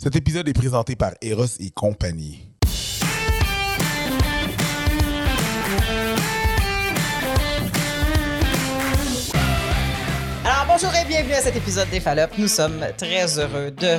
Cet épisode est présenté par Eros et compagnie. Alors bonjour et bienvenue à cet épisode des Fallops. Nous sommes très heureux de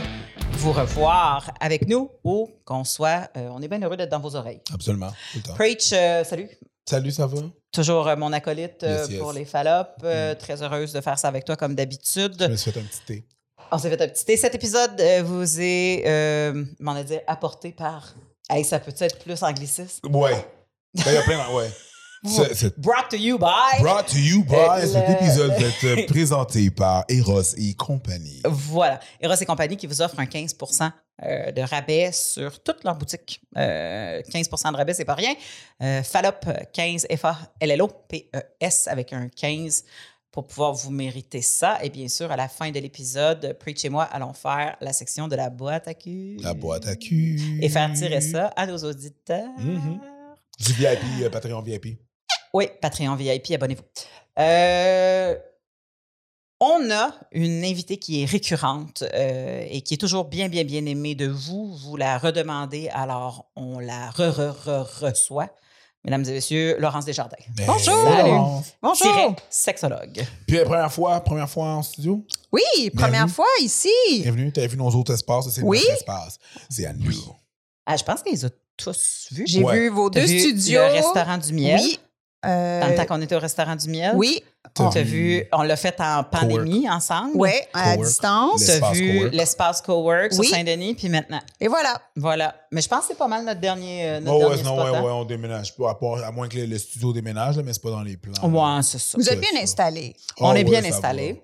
vous revoir avec nous ou qu'on soit. euh, on est bien heureux d'être dans vos oreilles. Absolument. Tout le temps. Preach, euh, salut. Salut, ça va? Toujours euh, mon acolyte euh, Yes, yes. pour les Fallops. Euh, Très heureuse de faire ça avec toi comme Je d'habitude. me suis fait un petit thé. On s'est fait un petit thé. Cet épisode euh, vous est, euh, m'en a dit, apporté par. Hey, ça peut être plus angliciste? Ouais. Il y a plein. Ouais. C'est- c'est Brought to you by. brought to you by... Cet épisode va être euh, présenté par Eros et compagnie. Voilà. Eros et compagnie qui vous offre un 15% euh, de rabais sur toute leur boutique. Euh, 15% de rabais, c'est pas rien. Euh, Fallop 15 F-A-L-L-O-P-E-S avec un 15 pour pouvoir vous mériter ça. Et bien sûr, à la fin de l'épisode, Preach et moi allons faire la section de la boîte à cul. La boîte à cul. Et faire tirer ça à nos auditeurs. Mhm. Du VIP, euh, Patreon VIP. Oui, Patreon VIP, abonnez-vous. Euh, on a une invitée qui est récurrente euh, et qui est toujours bien, bien, bien aimée de vous. Vous la redemandez, alors on la re-re-re-reçoit. Mesdames et messieurs, Laurence Desjardins. Bonjour. Salut. Bonjour. Tiret sexologue. Puis la première fois, première fois en studio? Oui, première Bienvenue. fois ici. Bienvenue. T'as vu nos autres espaces, c'est Oui. notre espace. C'est à nous. Ah, je pense qu'ils les ont tous vus. J'ai Ouais. vu vos T'as deux vu studios. Le restaurant du miel. Oui. Euh, Dans le temps qu'on était au restaurant du miel. oui. T'as Tu as vu, on l'a fait en pandémie ensemble. Oui, à distance. Les- Tu as L'espace vu Cowork. l'espace Cowork sur Oui. Saint-Denis, puis maintenant. Et voilà. Voilà. Mais je pense que c'est pas mal notre dernier, euh, notre Oh, dernier ouais, non, spot. ouais, hein? ouais, on déménage pas, à, part- à moins que le, le studio déménage, là, mais c'est pas dans les plans. Ouais, c'est ça. Vous C'est êtes bien installés. On Ah est bien ouais, ça installé.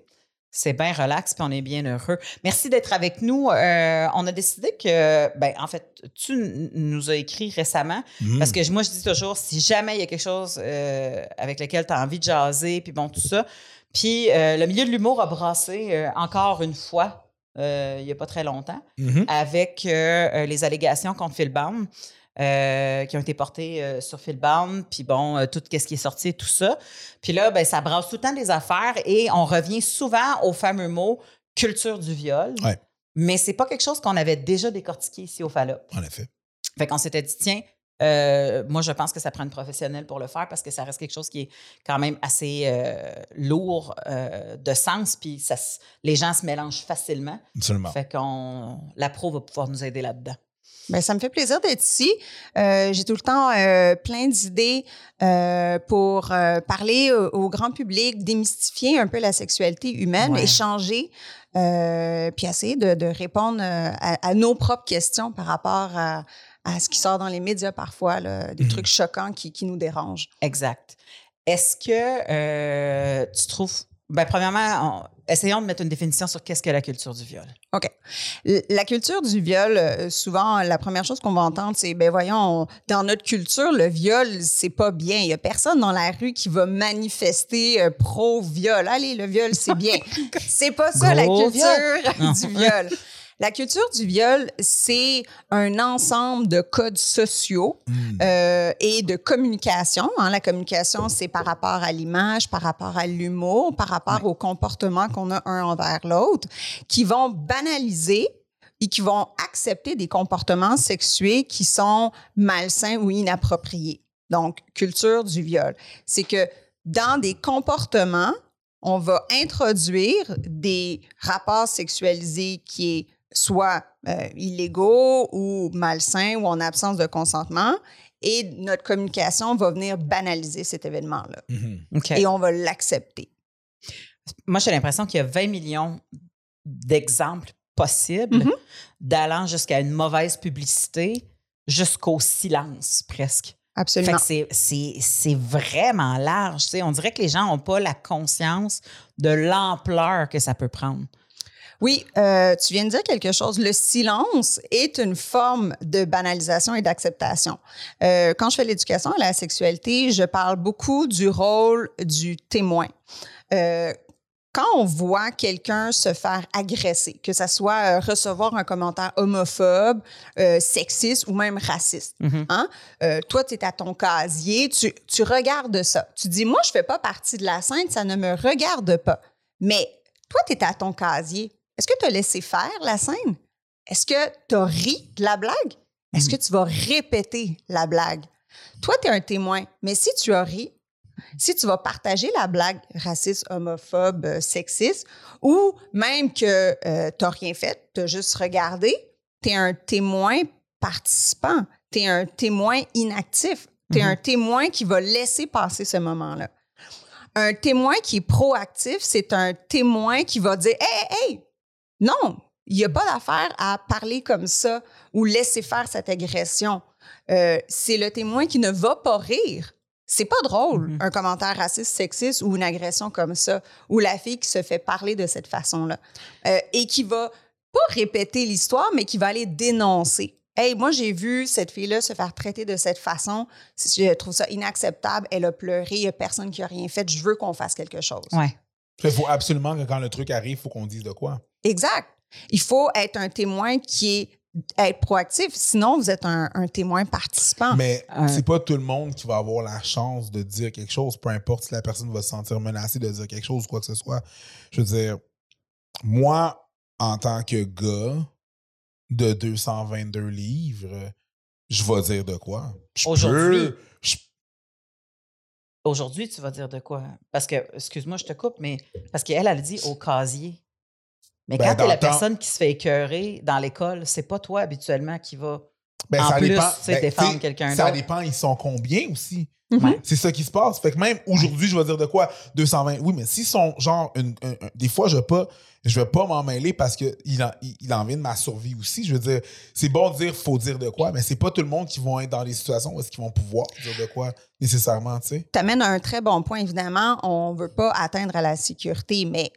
C'est bien relax, puis on est bien heureux. Merci d'être avec nous. Euh, on a décidé que, ben, en fait, tu nous as écrit récemment, Mhm. parce que moi, je dis toujours, si jamais il y a quelque chose euh, avec lequel tu as envie de jaser, puis bon, tout ça. Puis euh, le milieu de l'humour a brassé encore une fois, il n'y a pas très longtemps, Mhm. avec les allégations contre Phil Baum, euh, qui ont été portées euh, sur Phil Baum, puis bon, euh, tout ce qui est sorti tout ça. Puis là, ben, ça brasse tout le temps des affaires et on revient souvent au fameux mot culture du viol. Ouais. Mais c'est pas quelque chose qu'on avait déjà décortiqué ici au Fallop. En effet. Fait qu'on s'était dit, tiens, moi, je pense que ça prend une professionnelle pour le faire parce que ça reste quelque chose qui est quand même assez lourd de sens, puis les gens se mélangent facilement. Absolument. Fait qu'on la pro va pouvoir nous aider là-dedans. Ben, ça me fait plaisir d'être ici. Euh, J'ai tout le temps euh, plein d'idées euh, pour parler au, au grand public, démystifier un peu la sexualité humaine, Ouais. échanger, puis essayer de, de répondre à, à nos propres questions par rapport à, à ce qui sort dans les médias parfois, là, des Mhm. trucs choquants qui, qui nous dérangent. Exact. Est-ce que tu trouves. Ben, premièrement, on- essayons de mettre une définition sur qu'est-ce que la culture du viol. OK. La culture du viol, euh, souvent, la première chose qu'on va entendre, c'est, ben voyons, on- dans notre culture, le viol, c'est pas bien. Il y a personne dans la rue qui va manifester euh, pro-viol. Allez, le viol, c'est bien. c'est pas ça, la culture du viol. La culture du viol, c'est un ensemble de codes sociaux Mhm. euh, et de communication. hein. La communication, c'est par rapport à l'image, par rapport à l'humour, par rapport au comportement qu'on a un envers l'autre, qui vont banaliser et qui vont accepter des comportements sexués qui sont malsains ou inappropriés. Donc, culture du viol. C'est que dans des comportements, on va introduire des rapports sexualisés qui est soit euh, illégaux ou malsains ou en absence de consentement. Et notre communication va venir banaliser cet événement-là. Mhm. OK. Et on va l'accepter. Moi, j'ai l'impression qu'il y a 20 millions d'exemples possibles Mhm. d'allant jusqu'à une mauvaise publicité jusqu'au silence presque. Absolument. c'est- c'est c'est vraiment large. tu sais. On dirait que les gens n'ont pas la conscience de l'ampleur que ça peut prendre. Oui, euh, tu viens de dire quelque chose. Le silence est une forme de banalisation et d'acceptation. Euh, quand je fais l'éducation à la sexualité, je parle beaucoup du rôle du témoin. Euh, quand on voit quelqu'un se faire agresser, que ce soit euh, recevoir un commentaire homophobe, euh, sexiste ou même raciste, Mhm. hein, euh, toi, tu es à ton casier, tu, tu regardes ça. Tu dis, moi, je fais pas partie de la scène, ça ne me regarde pas. Mais toi, tu es à ton casier. Est-ce que tu as laissé faire la scène? est-ce que tu as ri de la blague? Est-ce que tu vas répéter la blague? Toi, tu es un témoin, mais si tu as ri, si tu vas partager la blague raciste, homophobe, euh, sexiste, ou même que tu n'as rien fait, tu as juste regardé, tu es un témoin participant, tu es un témoin inactif, tu es un témoin qui va laisser passer ce moment-là. Un témoin qui est proactif, c'est un témoin qui va dire Hey, hey, hey, non, il n'y a pas d'affaire à parler comme ça ou laisser faire cette agression. Euh, c'est le témoin qui ne va pas rire. C'est pas drôle, Mhm. un commentaire raciste, sexiste ou une agression comme ça, ou la fille qui se fait parler de cette façon-là. Euh, et qui va pas répéter l'histoire, mais qui va aller dénoncer. Hey, moi, j'ai vu cette fille-là se faire traiter de cette façon. Je trouve ça inacceptable. Elle a pleuré. Il n'y a personne qui a rien fait. Je veux qu'on fasse quelque chose. Ouais. Il faut absolument que quand le truc arrive, il faut qu'on dise de quoi. Exact. Il faut être un témoin qui est être proactif. Sinon, vous êtes un, un témoin participant. Mais c'est pas tout le monde qui va avoir la chance de dire quelque chose, peu importe si la personne va se sentir menacée de dire quelque chose ou quoi que ce soit. Je veux dire, moi, en tant que gars de 222 livres, je vais dire de quoi? Je Aujourd'hui. peux- je- Aujourd'hui, tu vas dire de quoi? Parce que, excuse-moi, je te coupe, mais parce qu'elle, elle dit au casier. Mais Ben, quand dans t'es la temps- personne qui se fait écœurer dans l'école, c'est pas toi habituellement qui va. ben, En ça plus, dépend. tu ben, défendre tu quelqu'un Ça d'autre. dépend, ils sont combien aussi? C'est ça qui se passe. Fait que même aujourd'hui, je vais dire de quoi? 220. Oui, mais s'ils sont genre une, un- un- des fois je vais pas je vais pas m'en mêler parce que il en, il, de ma survie aussi. Je veux dire, c'est bon de dire faut dire de quoi, mais c'est pas tout le monde qui vont être dans des situations où est-ce qu'ils vont pouvoir dire de quoi nécessairement, tu sais. Tu amènes un très bon point. Évidemment, on veut pas atteindre à la sécurité, mais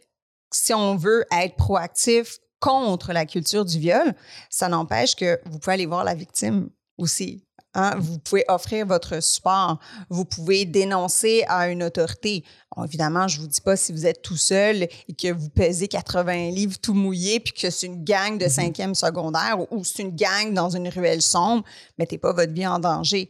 si on veut être proactif contre la culture du viol, ça n'empêche que vous pouvez aller voir la victime aussi. Hein. Vous pouvez offrir votre support. Vous pouvez dénoncer à une autorité. Bon, évidemment, je ne vous dis pas si vous êtes tout seul et que vous pesez 80 livres tout mouillé puis que c'est une gang de cinquième secondaire ou, c'est une gang dans une ruelle sombre, mettez pas votre vie en danger.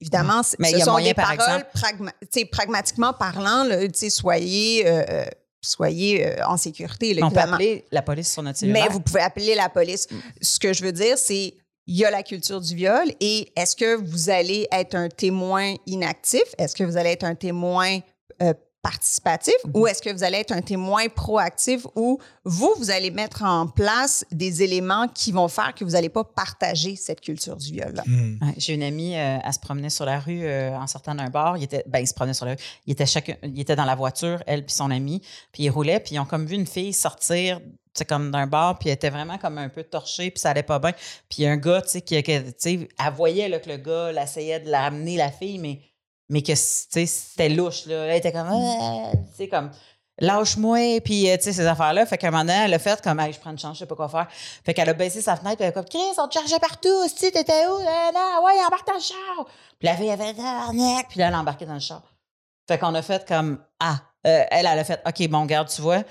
Évidemment, c'est- Mais ce il y a sont moyen, des par paroles pragma- pragmatiquement parlant, là, soyez, euh, euh, soyez euh, en sécurité. là, On peut appeler la police sur notre cellulaire. Mais vous pouvez appeler la police. Ce que je veux dire, c'est il y a la culture du viol et est-ce que vous allez être un témoin inactif? Est-ce que vous allez être un témoin euh, participatif ou est-ce que vous allez être un témoin proactif où vous, vous allez mettre en place des éléments qui vont faire que vous n'allez pas partager cette culture du viol-là? Hmm. Ouais, J'ai une amie, euh, elle se promenait sur la rue euh, en sortant d'un bar. Il était, ben, il se promenait sur la rue. Il était, chacun, il était dans la voiture, elle puis son ami, puis ils roulaient, puis ils ont comme vu une fille sortir, tu sais, comme d'un bar, puis elle était vraiment comme un peu torchée, puis ça allait pas bien. Puis il y a un gars, tu sais, qui, qui- tu sais, elle voyait là, que le gars là, essayait de l'amener, la fille, mais, mais que, c'était louche, là. Elle était comme, sais, comme, lâche-moi, puis, euh, tu sais, ces affaires-là. Fait qu'à un moment donné, elle a fait comme, hey, je prends une chance, je sais pas quoi faire. Fait qu'elle a baissé sa fenêtre, puis elle a comme, Chris, on te chargeait partout, si t'étais où? Là, là, ouais, embarque dans le char. Puis la fille avait fait, puis là, elle a embarqué dans le char. Fait qu'on a fait comme, ah, euh, elle, elle a fait, OK, bon, garde, tu vois,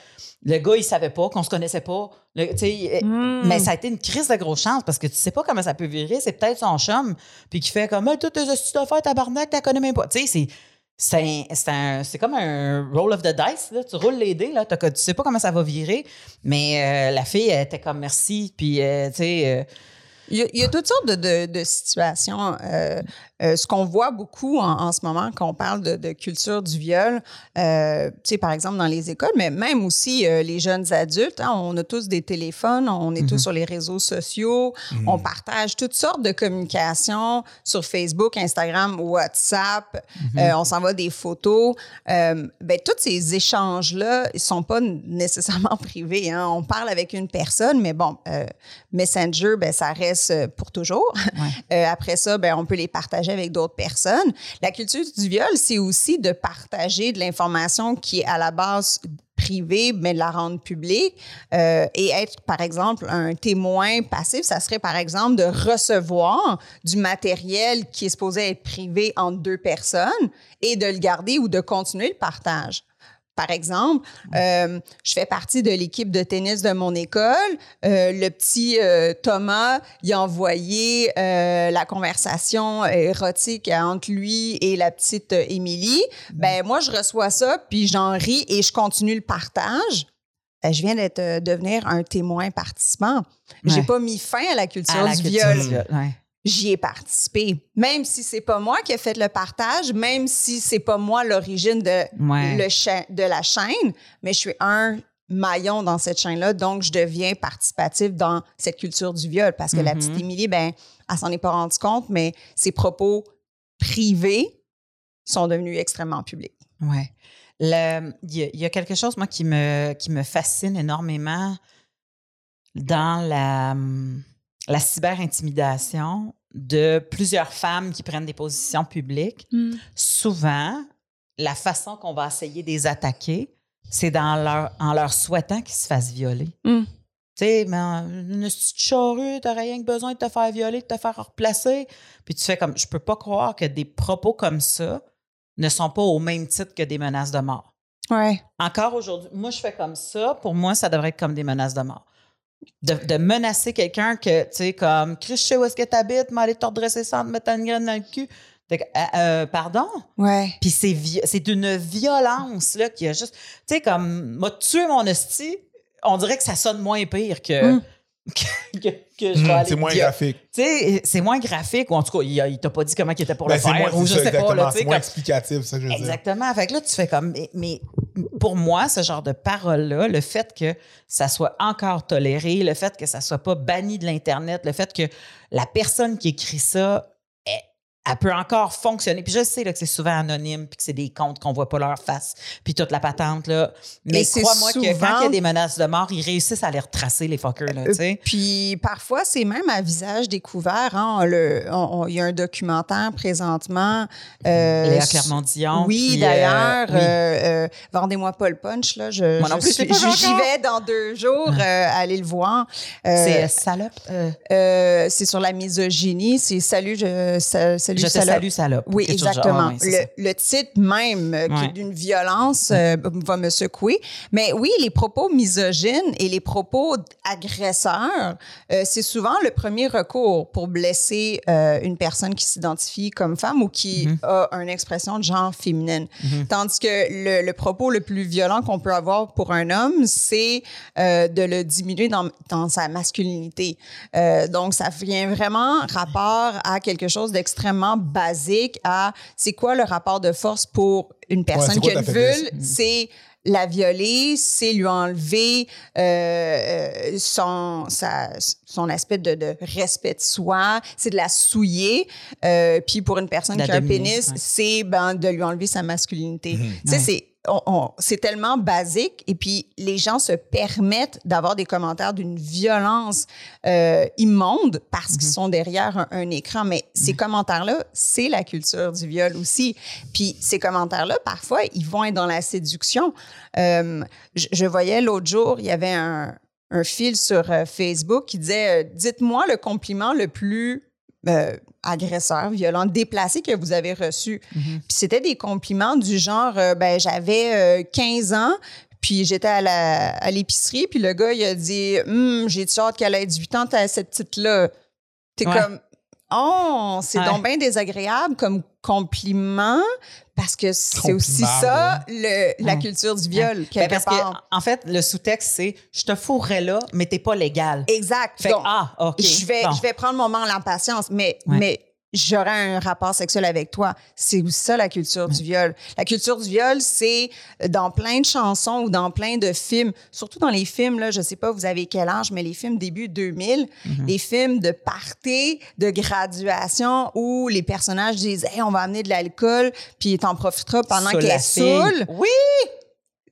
le gars, il savait pas, qu'on se connaissait pas. Le- Hmm. Mais ça a été une crise de grosse chance parce que tu sais pas comment ça peut virer. C'est peut-être son chum, puis qui fait comme, toutes tes astuces d'affaires, tabarnak, t'as connais même pas. Tu sais, c'est. C'est comme un roll of the dice. Là. Tu roules les dés, là. T'as- tu sais pas comment ça va virer. Mais euh, la fille, elle était comme merci. Puis, euh, tu sais, euh, Il y, a, il y a toutes sortes de, de- de situations. Euh, euh, ce qu'on voit beaucoup en, en ce moment quand on parle de, de culture du viol, euh, tu sais, par exemple dans les écoles, mais même aussi euh, les jeunes adultes, hein, on a tous des téléphones, on est tous sur les réseaux sociaux, on partage toutes sortes de communications sur Facebook, Instagram, WhatsApp, euh, on s'envoie des photos. Ben, tous ces échanges-là, ils sont pas nécessairement privés. hein. On parle avec une personne, mais bon, Messenger, ben, ça reste euh, pour toujours. Euh, après ça, ben, on peut les partager avec d'autres personnes. La culture du viol, c'est aussi de partager de l'information qui est à la base privée, mais de la rendre publique euh, et être, par exemple, un témoin passif, ça serait, par exemple, de recevoir du matériel qui est supposé être privé entre deux personnes et de le garder ou de continuer le partage. Par exemple, euh, je fais partie de l'équipe de tennis de mon école. Euh, le petit euh, Thomas, il a envoyé la conversation érotique entre lui et la petite Émilie. Ben moi, je reçois ça, puis j'en ris et je continue le partage. euh, je viens d'être devenir un témoin participant. J'ai Ouais. pas mis fin à la culture À la du culture viol. du viol, ouais. J'y ai participé. Même si c'est pas moi qui ai fait le partage, même si c'est pas moi l'origine de, Ouais. le cha- de la chaîne, mais je suis un maillon dans cette chaîne-là, donc je deviens participatif dans cette culture du viol parce que la Mhm. petite Émilie, ben, elle s'en est pas rendue compte, mais ses propos privés sont devenus extrêmement publics. Ouais. Il y, y a quelque chose, moi, qui me, qui me fascine énormément dans la, hum, la cyber-intimidation de plusieurs femmes qui prennent des positions publiques. Souvent, la façon qu'on va essayer de les attaquer, c'est dans leur, en leur souhaitant qu'ils se fassent violer. Mm. Tu sais, mais une petite charrue, t'as rien que besoin de te faire violer, de te faire replacer. Puis tu fais comme, je peux pas croire que des propos comme ça ne sont pas au même titre que des menaces de mort. Ouais. Encore aujourd'hui, moi, je fais comme ça. Pour moi, ça devrait être comme des menaces de mort. De, de menacer quelqu'un que, tu sais, comme, Chris, je sais où est-ce que t'habites, m'aller te redresser ça, te mettre une graine dans le cul. Fait que, euh, euh, pardon? Ouais. Puis c'est c'est d'une violence, là, qui a juste. Tu sais, comme, m'a tué mon hostie, on dirait que ça sonne moins pire que. Mm. que, que- que je vais aller c'est moins graphique. Tu sais, c'est moins graphique, ou en tout cas, il, a- il t'a pas dit comment il était pour Ben, le c'est faire, moins, ou je ça, sais pas, exactement, c'est moins comme- explicatif, ça que je veux dire. Exactement. Fait que là, tu fais comme. Mais, mais pour moi, ce genre de parole-là, le fait que ça soit encore toléré, le fait que ça soit pas banni de l'Internet, le fait que la personne qui écrit ça, elle, peut encore fonctionner. Puis je sais là, que c'est souvent anonyme, puis que c'est des comptes qu'on voit pas leur face, puis toute la patente. Là. Mais crois-moi que quand il y a des menaces de mort, ils réussissent à les retracer, les fuckers. Là, sais. Puis parfois, c'est même à visage découvert. hein. Il y a un documentaire présentement. euh, Léa Clermont-Dion. Oui, puis, d'ailleurs. euh, oui. euh, euh, Vendez-moi pas le punch. Là. Je, Moi non plus, J'y vais dans deux jours euh, aller le voir. Euh, c'est euh, salope. euh, euh, c'est sur la misogynie. C'est Salut, je, salut, je te salope. salue, salope. Oui, exactement. Le, le titre même euh, Ouais. d'une violence euh, va me secouer. Mais oui, les propos misogynes et les propos agresseurs, euh, c'est souvent le premier recours pour blesser une personne qui s'identifie comme femme ou qui Mhm. a une expression de genre féminine. Mhm. Tandis que le, le propos le plus violent qu'on peut avoir pour un homme, c'est de le diminuer dans, dans sa masculinité. Donc, ça vient vraiment rapport à quelque chose d'extrêmement basique, à c'est quoi le rapport de force pour une personne qui a une vulve, c'est la violer, c'est lui enlever euh, euh, son, sa- son aspect de, de respect de soi, c'est de la souiller. Euh, puis pour une personne La qui a un pénis, ouais. c'est ben, de lui enlever sa masculinité. Tu sais, Ouais. c'est on- on- c'est tellement basique et puis les gens se permettent d'avoir des commentaires d'une violence euh, immonde parce qu'ils sont derrière un, un écran. Mais ces commentaires-là, c'est la culture du viol aussi. Puis ces commentaires-là, parfois, ils vont être dans la séduction. Euh, je, je voyais l'autre jour, il y avait un, un fil sur euh, Facebook qui disait euh, Dites-moi le compliment le plus euh, agresseur, violent, déplacé que vous avez reçu. Mhm. Puis c'était des compliments du genre euh, ben j'avais euh, 15 ans puis j'étais à la- à l'épicerie puis le gars il a dit Hum, j'ai hâte qu'elle ait 18 ans t'as cette petite là. T'es Ouais. comme Oh, c'est Ouais. donc bien désagréable comme compliment parce que c'est aussi ça le- la culture du viol Ben, quelque parce part. que, en fait, le sous-texte, c'est je te fourrais là, mais t'es pas légal. Exact. Fait que, Donc, ah, OK. je vais, bon. je vais prendre mon mal en patience, mais, mais j'aurai un rapport sexuel avec toi. C'est aussi ça la culture du viol. La culture du viol, c'est dans plein de chansons ou dans plein de films, surtout dans les films, là, je sais pas vous avez quel âge, mais les films début 2000, Mhm. les films de party, de graduation où les personnages disent hey, on va amener de l'alcool, puis t'en profiteras pendant qu'elle est saoule. Oui!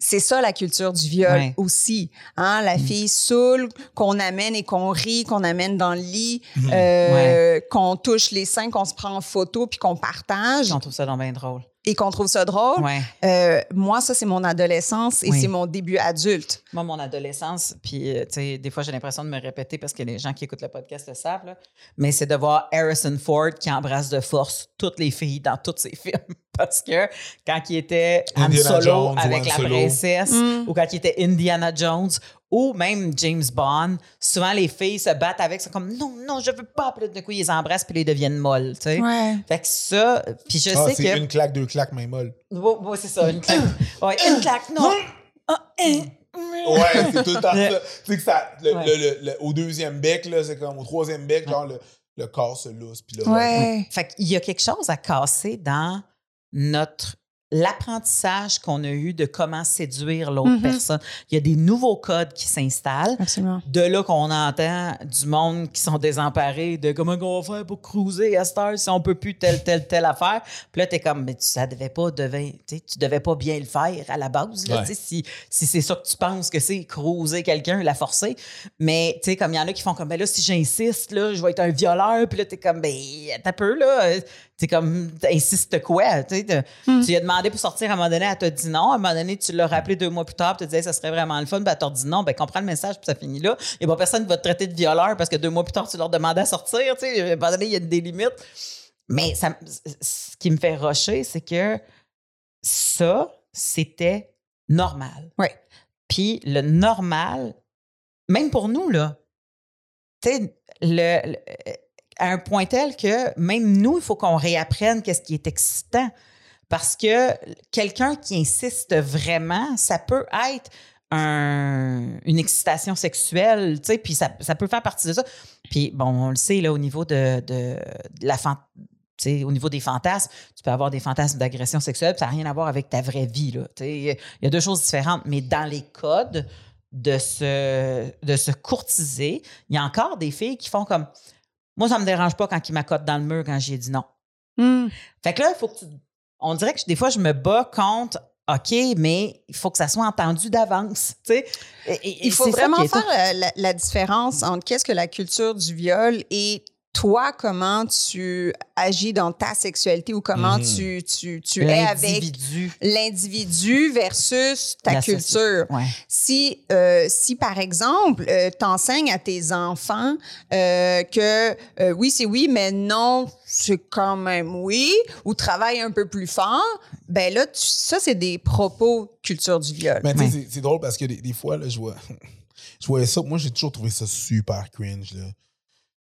C'est ça la culture du viol Ouais. aussi. Hein? La fille saoule, qu'on amène et qu'on rit, qu'on amène dans le lit, Mhm. euh, qu'on touche les seins, qu'on se prend en photo puis qu'on partage On trouve ça donc bien drôle. Et qu'on trouve ça drôle. Ouais. Euh, moi, ça, c'est mon adolescence et Oui. c'est mon début adulte. Moi, mon adolescence, puis, euh, tu sais, des fois, j'ai l'impression de me répéter parce que les gens qui écoutent le podcast le savent, là, mais c'est de voir Harrison Ford qui embrasse de force toutes les filles dans tous ses films. Parce que quand il était Han Indiana Solo Jones avec la Solo. princesse, Mm. ou quand il était Indiana Jones, ou même James Bond, souvent les filles se battent avec, c'est comme non, non, je veux pas. Puis là, d'un coup, ils les embrassent puis ils deviennent molles, tu sais. Ouais. Fait que ça, puis je Ah, sais c'est que. une claque, deux claques, main molle. Ouais, ouais, c'est ça, une claque. Ouais, une claque, non. Ouais, c'est tout le temps ça. Tu sais que ça, le- Ouais. le- le- le- au deuxième bec, là, c'est comme au troisième bec, genre le, le corps se lousse. Puis là, Ouais. Fait qu'il y a quelque chose à casser dans notre l'apprentissage qu'on a eu de comment séduire l'autre Mhm. personne. Il y a des nouveaux codes qui s'installent. Absolument. De là qu'on entend du monde qui sont désemparés de comment on va faire pour cruiser à cette heure si on peut plus telle, telle, telle affaire. Puis là, t'es comme, mais tu, ça devait pas, devait, tu devais pas bien le faire à la base. Là, Ouais. si, si c'est ça que tu penses que c'est, cruiser quelqu'un, la forcer. Mais, tu sais, comme il y en a qui font comme, ben là, si j'insiste, là, je vais être un violeur. Puis là, t'es comme, ben, t'as peu, là. Euh, T'es comme, t'insistes quoi? Tu tu lui as demandé pour sortir à un moment donné, elle t'a dit non. À un moment donné, tu l'as rappelé deux mois plus tard, tu disais, ça serait vraiment le fun. Puis elle t'a dit non. Ben, comprends le message, puis ça finit là. Il n'y a pas personne qui va te traiter de violeur parce que deux mois plus tard, tu leur demandais à sortir. Tu sais, à un moment donné, il y a des limites. Mais ça, ce qui me fait rocher, c'est que ça, c'était normal. Ouais. Puis le normal, même pour nous, là, tu sais, le, le- à un point tel que même nous, il faut qu'on réapprenne qu'est-ce qui est excitant. Parce que quelqu'un qui insiste vraiment, ça peut être un- une excitation sexuelle, tu sais, puis ça, ça peut faire partie de ça. Puis, bon, on le sait, là, au niveau de, de- la fan- tu sais, au niveau des fantasmes, tu peux avoir des fantasmes d'agression sexuelle, ça n'a rien à voir avec ta vraie vie. Il y a deux choses différentes, mais dans les codes de se, de se courtiser, il y a encore des filles qui font comme Moi, ça me dérange pas quand ils m'accotent dans le mur quand j'ai dit non. Hmm. Fait que là, il faut que tu- On dirait que des fois, je me bats contre OK, mais il faut que ça soit entendu d'avance. tu sais. Et- et- Il faut vraiment faire la, la différence entre qu'est-ce que la culture du viol et toi, comment tu agis dans ta sexualité ou comment Mhm. tu, tu, tu es avec L'individu. versus ta La culture. Ouais. Si, euh, si par exemple, tu enseignes à tes enfants euh, que euh, oui, c'est oui, mais non, c'est quand même oui, ou travaille un peu plus fort, ben là, tu- ça, c'est des propos culture du viol. Ouais. c'est- c'est drôle parce que des, des fois, là, je vois, je voyais ça. Moi, j'ai toujours trouvé ça super cringe. Là.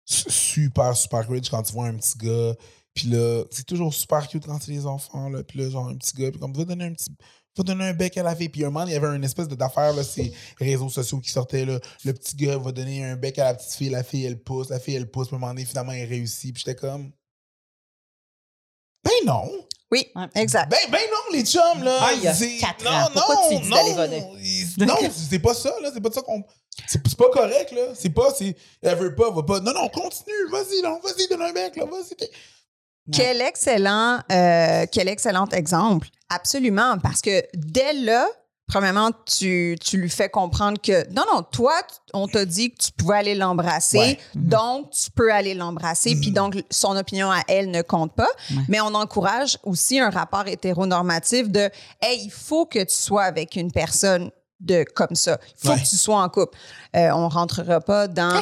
Su- Super, super cringe quand tu vois un petit gars. Puis là, c'est toujours super cute quand c'est les enfants. Là, puis là, genre, un petit gars. Puis comme, va donner un petit. Va donner un bec à la fille. Puis un moment, il y avait une espèce d'affaire, là, ces réseaux sociaux qui sortaient. Là. Le petit gars va donner un bec à la petite fille. La fille, elle pousse. La fille, elle pousse. Puis un moment donné, finalement, elle réussit. Puis j'étais comme. Ben non! Oui, exact. Ben, ben non, les chums, là. Ah, il y a c'est- quatre non, ans. Pourquoi non, tu dis non, Non, c'est pas ça, là. C'est pas ça qu'on. C'est c'est pas correct, là. C'est pas. c'est- Elle veut pas, va pas. Non, non, continue. Vas-y, non. Vas-y, donne un bec, là. Vas-y. t'es- Quel excellent, euh, quel excellent exemple. Absolument. Parce que dès là, premièrement, tu, tu lui fais comprendre que non, non, toi, on t'a dit que tu pouvais aller l'embrasser, Ouais. donc tu peux aller l'embrasser, puis donc son opinion à elle ne compte pas. Ouais. Mais on encourage aussi un rapport hétéronormatif de hey, il faut que tu sois avec une personne de comme ça. Il faut Ouais. que tu sois en couple. Euh, on rentrera pas dans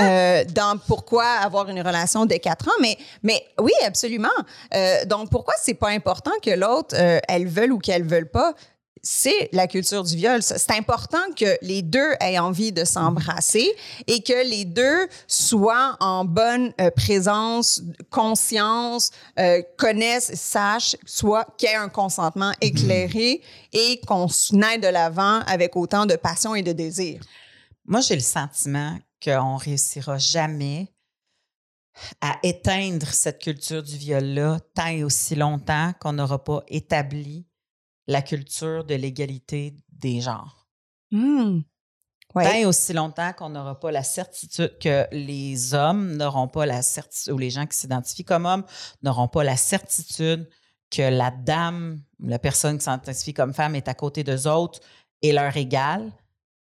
euh, dans pourquoi avoir une relation dès quatre ans, mais, mais oui, absolument. Euh, donc, pourquoi c'est pas important que l'autre, euh, elle veuille ou qu'elle veuille pas? C'est la culture du viol. C'est important que les deux aient envie de s'embrasser et que les deux soient en bonne euh, présence, conscience, euh, connaissent, sachent, soit qu'il y ait un consentement éclairé et qu'on aille de l'avant avec autant de passion et de désir. Moi, j'ai le sentiment qu'on réussira jamais à éteindre cette culture du viol-là tant et aussi longtemps qu'on n'aura pas établi la culture de l'égalité des genres. Ouais. Tant et aussi longtemps qu'on n'aura pas la certitude que les hommes n'auront pas la certitude, ou les gens qui s'identifient comme hommes n'auront pas la certitude que la dame, ou la personne qui s'identifie comme femme est à côté d'eux autres et leur égale,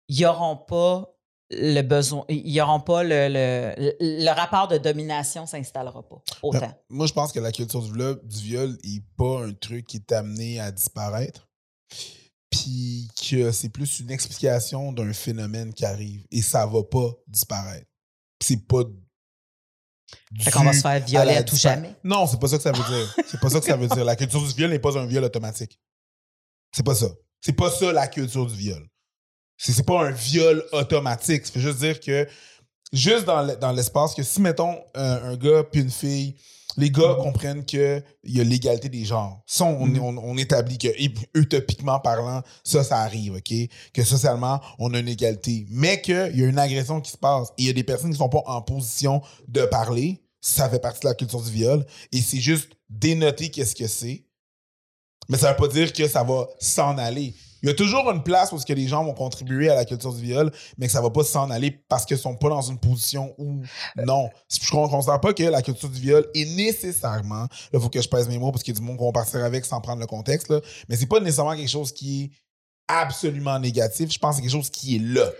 ils n'auront pas le besoin, ils n'auront pas le, le, le- rapport de domination s'installera pas autant. Ben, moi, je pense que la culture du viol, du viol est pas un truc qui est amené à disparaître. Puis que c'est plus une explication d'un phénomène qui arrive. Et ça va pas disparaître. C'est pas. Fait qu'on va se faire violer la à tout jamais. Non, c'est pas ça que ça veut dire. C'est pas ça que ça veut dire. La culture du viol n'est pas un viol automatique. C'est pas ça. C'est pas ça la culture du viol. C'est pas un viol automatique. Ça veut juste dire que, juste dans le- dans l'espace, que si, mettons, un, un gars puis une fille les gars comprennent qu'il y a l'égalité des genres. Ça, on, Mhm. on- on établit que, utopiquement parlant, ça, ça arrive, OK? Que socialement, on a une égalité. Mais qu'il y a une agression qui se passe. Et il y a des personnes qui sont pas en position de parler. Ça fait partie de la culture du viol. Et c'est juste dénoter qu'est-ce que c'est. Mais ça veut pas dire que ça va s'en aller. Il y a toujours une place où ce que les gens vont contribuer à la culture du viol, mais que ça va pas s'en aller parce qu'ils sont pas dans une position où non. Je ne considère pas que la culture du viol est nécessairement, il faut que je pèse mes mots parce qu'il y a du monde qu'on va partir avec sans prendre le contexte, là, mais c'est pas nécessairement quelque chose qui est absolument négatif. Je pense que c'est quelque chose qui est là.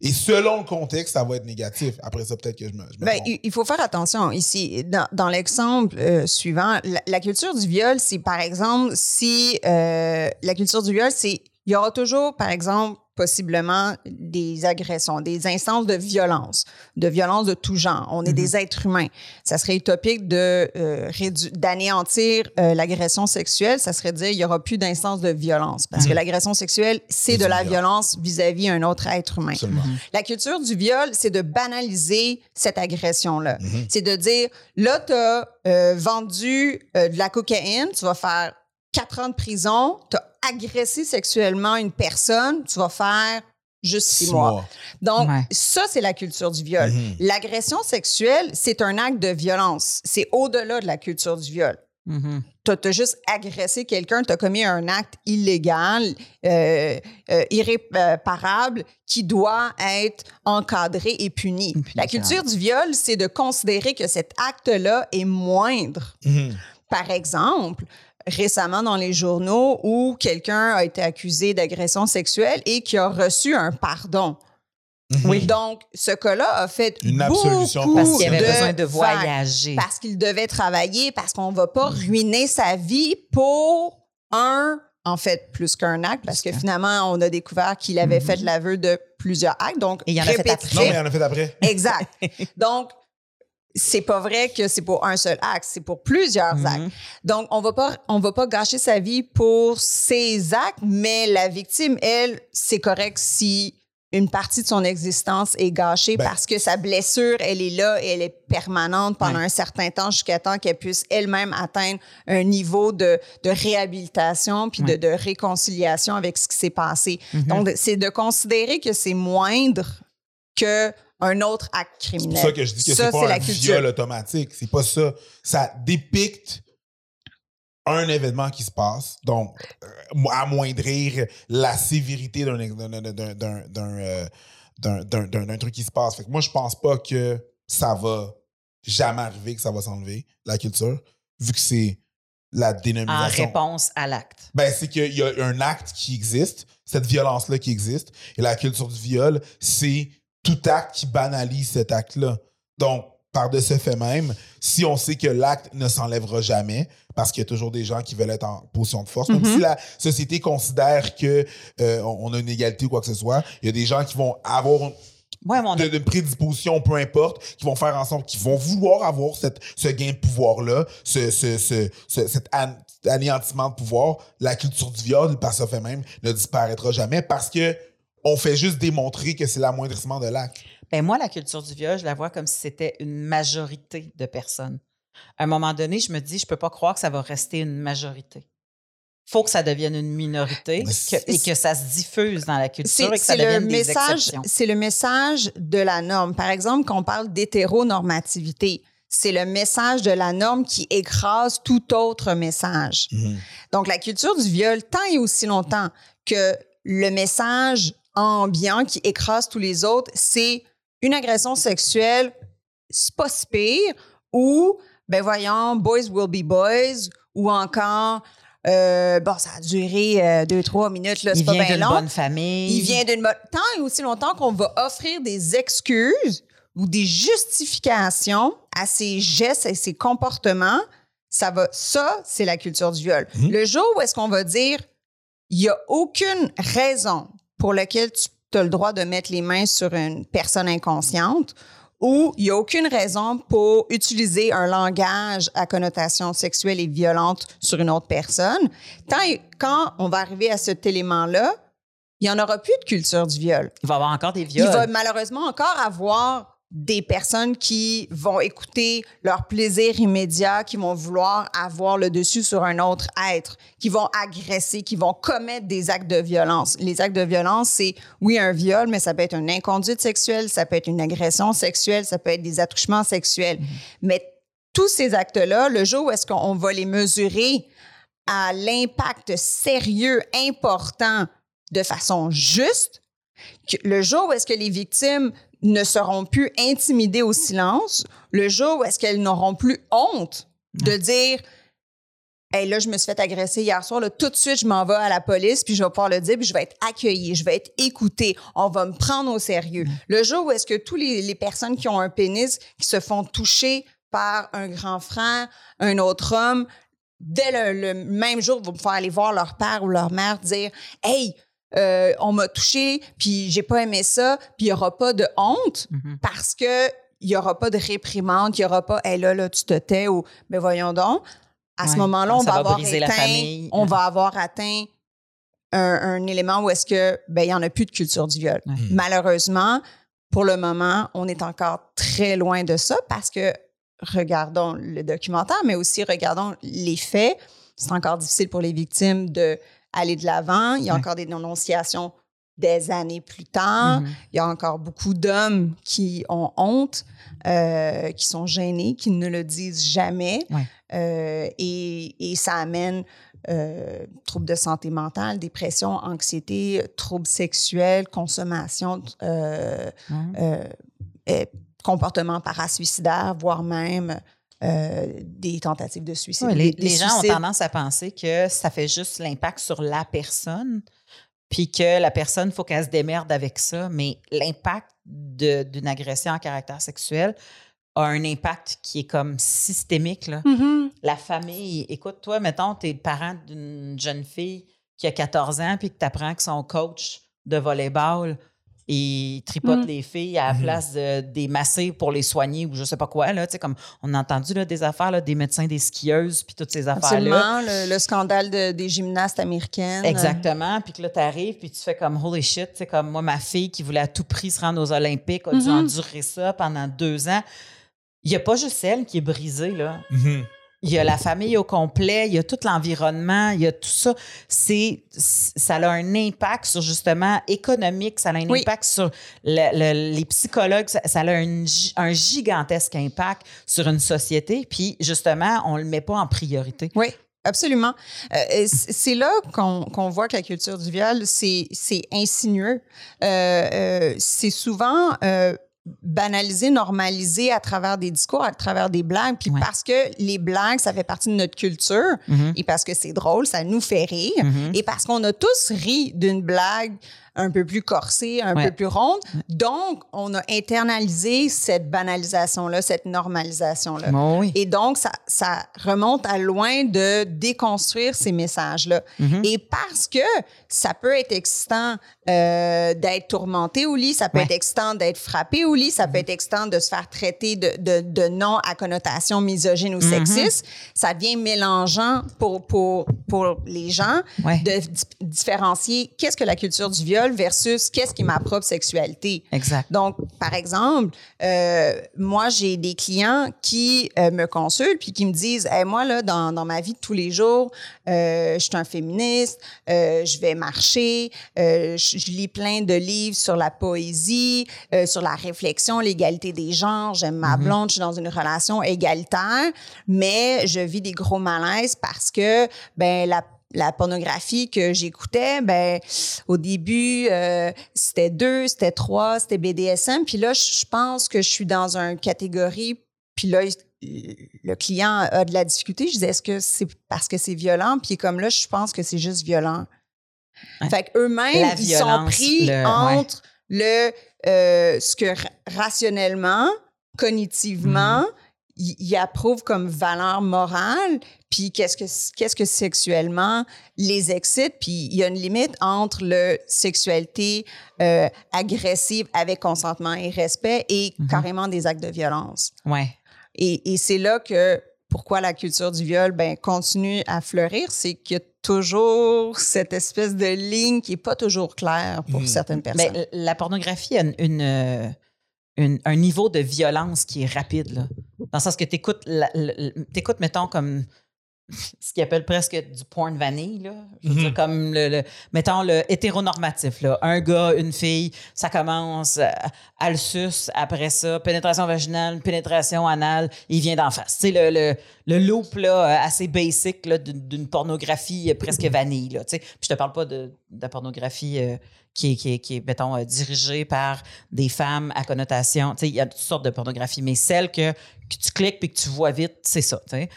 Et selon le contexte, ça va être négatif. Après ça, peut-être que je me, je me Ben, il il faut faire attention ici. Dans, dans l'exemple euh, suivant, la, la culture du viol, c'est par exemple si euh, la culture du viol, c'est il y aura toujours, par exemple, possiblement des agressions, des instances de violence, de violence de tout genre. On est Mhm. des êtres humains. Ça serait utopique de euh, d'anéantir euh, l'agression sexuelle. Ça serait de dire il y aura plus d'instances de violence parce que Mhm. l'agression sexuelle, c'est de la viol. violence vis-à-vis un autre être humain. Absolument. La culture du viol, c'est de banaliser cette agression-là. Mhm. C'est de dire, là, tu as vendu euh, de la cocaïne, tu vas faire quatre ans de prison, tu as agressé sexuellement une personne, tu vas faire juste six, Six mois. mois. Donc, Ouais. ça, c'est la culture du viol. Mhm. L'agression sexuelle, c'est un acte de violence. C'est au-delà de la culture du viol. Mhm. Tu as, juste agressé quelqu'un, tu as commis un acte illégal, euh, euh, irréparable, qui doit être encadré et puni. Puni, La culture du viol, c'est de considérer que cet acte-là est moindre. Mhm. Par exemple, récemment dans les journaux où quelqu'un a été accusé d'agression sexuelle et qui a reçu un pardon. Mhm. Donc, ce cas-là a fait Une absolution beaucoup Parce qu'il avait de besoin de voyager. parce qu'il devait travailler, parce qu'on va pas ruiner sa vie pour un, en fait, plus qu'un acte, parce que finalement, on a découvert qu'il avait fait l'aveu de plusieurs actes, donc Et il en a fait. Non, mais il y en a fait après. Exact. Donc, c'est pas vrai que c'est pour un seul acte, c'est pour plusieurs Mhm. actes. Donc, on va pas, on va pas gâcher sa vie pour ces actes, mais la victime, elle, c'est correct si une partie de son existence est gâchée Ben- parce que sa blessure, elle est là et elle est permanente pendant un certain temps jusqu'à temps qu'elle puisse elle-même atteindre un niveau de, de réhabilitation puis de, de réconciliation avec ce qui s'est passé. Mhm. Donc, c'est de considérer que c'est moindre que un autre acte C'est criminel. pour ça que je dis que c'est pas un viol automatique. C'est pas ça. Ça dépicte un événement qui se passe, donc euh, amoindrir la sévérité d'un d'un- truc qui se passe. Fait que moi, je pense pas que ça va jamais arriver, que ça va s'enlever, la culture, vu que c'est la En dénomination. réponse à l'acte. Ben, c'est qu'il y a un acte qui existe, cette violence-là qui existe, et la culture du viol, c'est tout acte qui banalise cet acte-là. Donc, par de ce fait même, si on sait que l'acte ne s'enlèvera jamais, parce qu'il y a toujours des gens qui veulent être en position de force, même Mhm. si la société considère que euh, on a une égalité ou quoi que ce soit, il y a des gens qui vont avoir Ouais, on de, de prédisposition, peu importe, qui vont faire en sorte qu'ils vont vouloir avoir cette, ce gain de pouvoir-là, ce, ce, ce, ce- cet an- anéantissement de pouvoir. La culture du viol, par ce fait même, ne disparaîtra jamais parce que on fait juste démontrer que c'est l'amoindrissement de l'acte. Ben moi, la culture du viol, je la vois comme si c'était une majorité de personnes. À un moment donné, je me dis, je peux pas croire que ça va rester une majorité. faut que ça devienne une minorité que- et que ça se diffuse dans la culture et que ça c'est le devienne des message, exceptions. c'est le message de la norme. Par exemple, quand on parle d'hétéronormativité, c'est le message de la norme qui écrase tout autre message. Donc, la culture du viol, tant et aussi longtemps que le message ambiant qui écrase tous les autres, c'est une agression sexuelle, c'est pas si pire, ou, ben voyons, boys will be boys, ou encore, euh, bon, ça a duré euh, deux, trois minutes, là, c'est Il pas vient bien d'une long. bonne famille. Il vient d'une bonne... Tant et aussi longtemps qu'on va offrir des excuses ou des justifications à ces gestes et ces comportements, ça va... Ça, c'est la culture du viol. Mhm. Le jour où est-ce qu'on va dire, il n'y a aucune raison pour laquelle tu as le droit de mettre les mains sur une personne inconsciente ou il n'y a aucune raison pour utiliser un langage à connotation sexuelle et violente sur une autre personne, tant et quand on va arriver à cet élément-là, il n'y en aura plus de culture du viol. Il va y avoir encore des Il viols. va malheureusement encore avoir des personnes qui vont écouter leur plaisir immédiat, qui vont vouloir avoir le dessus sur un autre être, qui vont agresser, qui vont commettre des actes de violence. Les actes de violence, c'est oui un viol, mais ça peut être une inconduite sexuelle, ça peut être une agression sexuelle, ça peut être des attouchements sexuels. Mais tous ces actes-là, le jour où est-ce qu'on va les mesurer à l'impact sérieux, important, de façon juste, le jour où est-ce que les victimes ne seront plus intimidées au silence, le jour où est-ce qu'elles n'auront plus honte de dire Hey, là, je me suis fait agresser hier soir. Là, tout de suite, je m'en vais à la police, puis je vais pouvoir le dire, puis je vais être accueillie, je vais être écoutée. On va me prendre au sérieux. Le jour où est-ce que tous les, les, personnes qui ont un pénis, qui se font toucher par un grand frère, un autre homme, dès le, le même jour, vont pouvoir aller voir leur père ou leur mère dire Hey, euh, on m'a touché, puis j'ai pas aimé ça, puis il y aura pas de honte Mhm. parce que il y aura pas de réprimande, il y aura pas, hey là là tu te tais ou mais voyons donc. À ce moment-là, on Ça va, va avoir on va avoir atteint un, un élément où est-ce que ben il y en a plus de culture du viol. Ouais. Malheureusement, pour le moment, on est encore très loin de ça parce que regardons le documentaire, mais aussi regardons les faits. C'est encore difficile pour les victimes de aller de l'avant. Il y a Ouais. encore des dénonciations des années plus tard. Mhm. Il y a encore beaucoup d'hommes qui ont honte, euh, qui sont gênés, qui ne le disent jamais. Ouais. Euh, et, et ça amène euh, troubles de santé mentale, dépression, anxiété, troubles sexuels, consommation, euh, euh, comportements parasuicidaires, voire même euh, des tentatives de suicide. Les, des- des les gens ont tendance à penser que ça fait juste l'impact sur la personne, puis que la personne, il faut qu'elle se démerde avec ça. Mais l'impact d'une agression à caractère sexuel a un impact qui est comme systémique. Là. Mhm. La famille, écoute, toi, mettons, tu es le parent d'une jeune fille qui a 14 ans, puis que tu apprends que son coach de volleyball, il tripote Mm. les filles à la Mhm. place de, des masser pour les soigner ou je sais pas quoi. Là, Tu sais, comme on a entendu là, des affaires, là, des médecins, des skieuses, puis toutes ces affaires-là. Absolument. Le, le scandale de- des gymnastes américaines. Exactement. Puis que là, tu arrives, puis tu fais comme holy shit. Tu sais, comme moi, ma fille qui voulait à tout prix se rendre aux Olympiques a dû Mhm. endurer ça pendant deux ans. Il n'y a pas juste elle qui est brisée, là. Mhm. Il y a la famille au complet, il y a tout l'environnement, il y a tout ça. C'est, ça a un impact sur justement économique, ça a un Oui. impact sur le- le- les psychologues, ça, ça a un, gi- un gigantesque impact sur une société. Puis justement, on le met pas en priorité. Oui. Absolument. Euh, c'est là qu'on qu'on voit que la culture du viol, c'est c'est insinueux. Euh, euh, c'est souvent euh, banalisé, normalisé à travers des discours, à travers des blagues. Puis Ouais. parce que les blagues, ça fait partie de notre culture Mhm. et parce que c'est drôle, ça nous fait rire. Mhm. Et parce qu'on a tous ri d'une blague un peu plus corsée, un Ouais. peu plus ronde. Donc, on a internalisé cette banalisation-là, cette normalisation-là. Bon, oui. Et donc, ça, ça remonte à loin de déconstruire ces messages-là. Mhm. Et parce que ça peut être excitant euh, d'être tourmenté au lit, ça peut Ouais. être excitant d'être frappé au lit, ça peut être excitant de se faire traiter de, de, de noms à connotation misogyne ou Mhm. sexiste, ça devient mélangeant pour, pour, pour les gens Ouais. de di- différencier qu'est-ce que la culture du viol versus qu'est-ce qui est ma propre sexualité. Exact. Donc, par exemple, euh, moi, j'ai des clients qui euh, me consultent puis qui me disent Hey, Moi, là, dans, dans ma vie de tous les jours, je suis un féministe, je vais marcher, je, je lis plein de livres sur la poésie, euh, sur la réflexion, l'égalité des genres. J'aime ma blonde, je suis dans une relation égalitaire, mais je vis des gros malaises parce que, ben, la la pornographie que j'écoutais, ben au début euh, c'était deux, c'était trois, c'était BDSM. Puis là, je pense que je suis dans une catégorie. Puis là, le client a de la difficulté. Je disais, est-ce que c'est parce que c'est violent? Puis comme là, je pense que c'est juste violent. Ouais. Fait qu'eux-mêmes, ils sont pris le- ouais. entre le euh, ce que ra- rationnellement, cognitivement, Mm-hmm. ils approuvent comme valeur morale, puis qu'est-ce que qu'est-ce que sexuellement les excite, puis il y a une limite entre le sexualité euh, agressive avec consentement et respect et Mhm. carrément des actes de violence. Ouais. Et, et c'est là que pourquoi la culture du viol ben, continue à fleurir, c'est qu'il y a toujours cette espèce de ligne qui est pas toujours claire pour Mhm. certaines personnes. Ben, la pornographie a une, une, euh, une- un niveau de violence qui est rapide. Là. Dans le sens que tu écoutes, mettons, comme ce qu'ils appellent presque du porn vanille. Là. Je veux Mhm. dire, comme, le, le- mettons, le hétéronormatif. Là. Un gars, une fille, ça commence euh, à le suce, après ça, pénétration vaginale, pénétration anale, il vient d'en face. Tu sais, le, le, le loop là, euh, assez basic là, d'une pornographie euh, presque vanille. Là, tu sais. Puis je te parle pas de, de la pornographie euh, qui, est, qui, est, qui est, mettons, euh, dirigée par des femmes à connotation. Tu sais, il y a toutes sortes de pornographie, mais celle que, que tu cliques puis que tu vois vite, c'est ça. tu sais.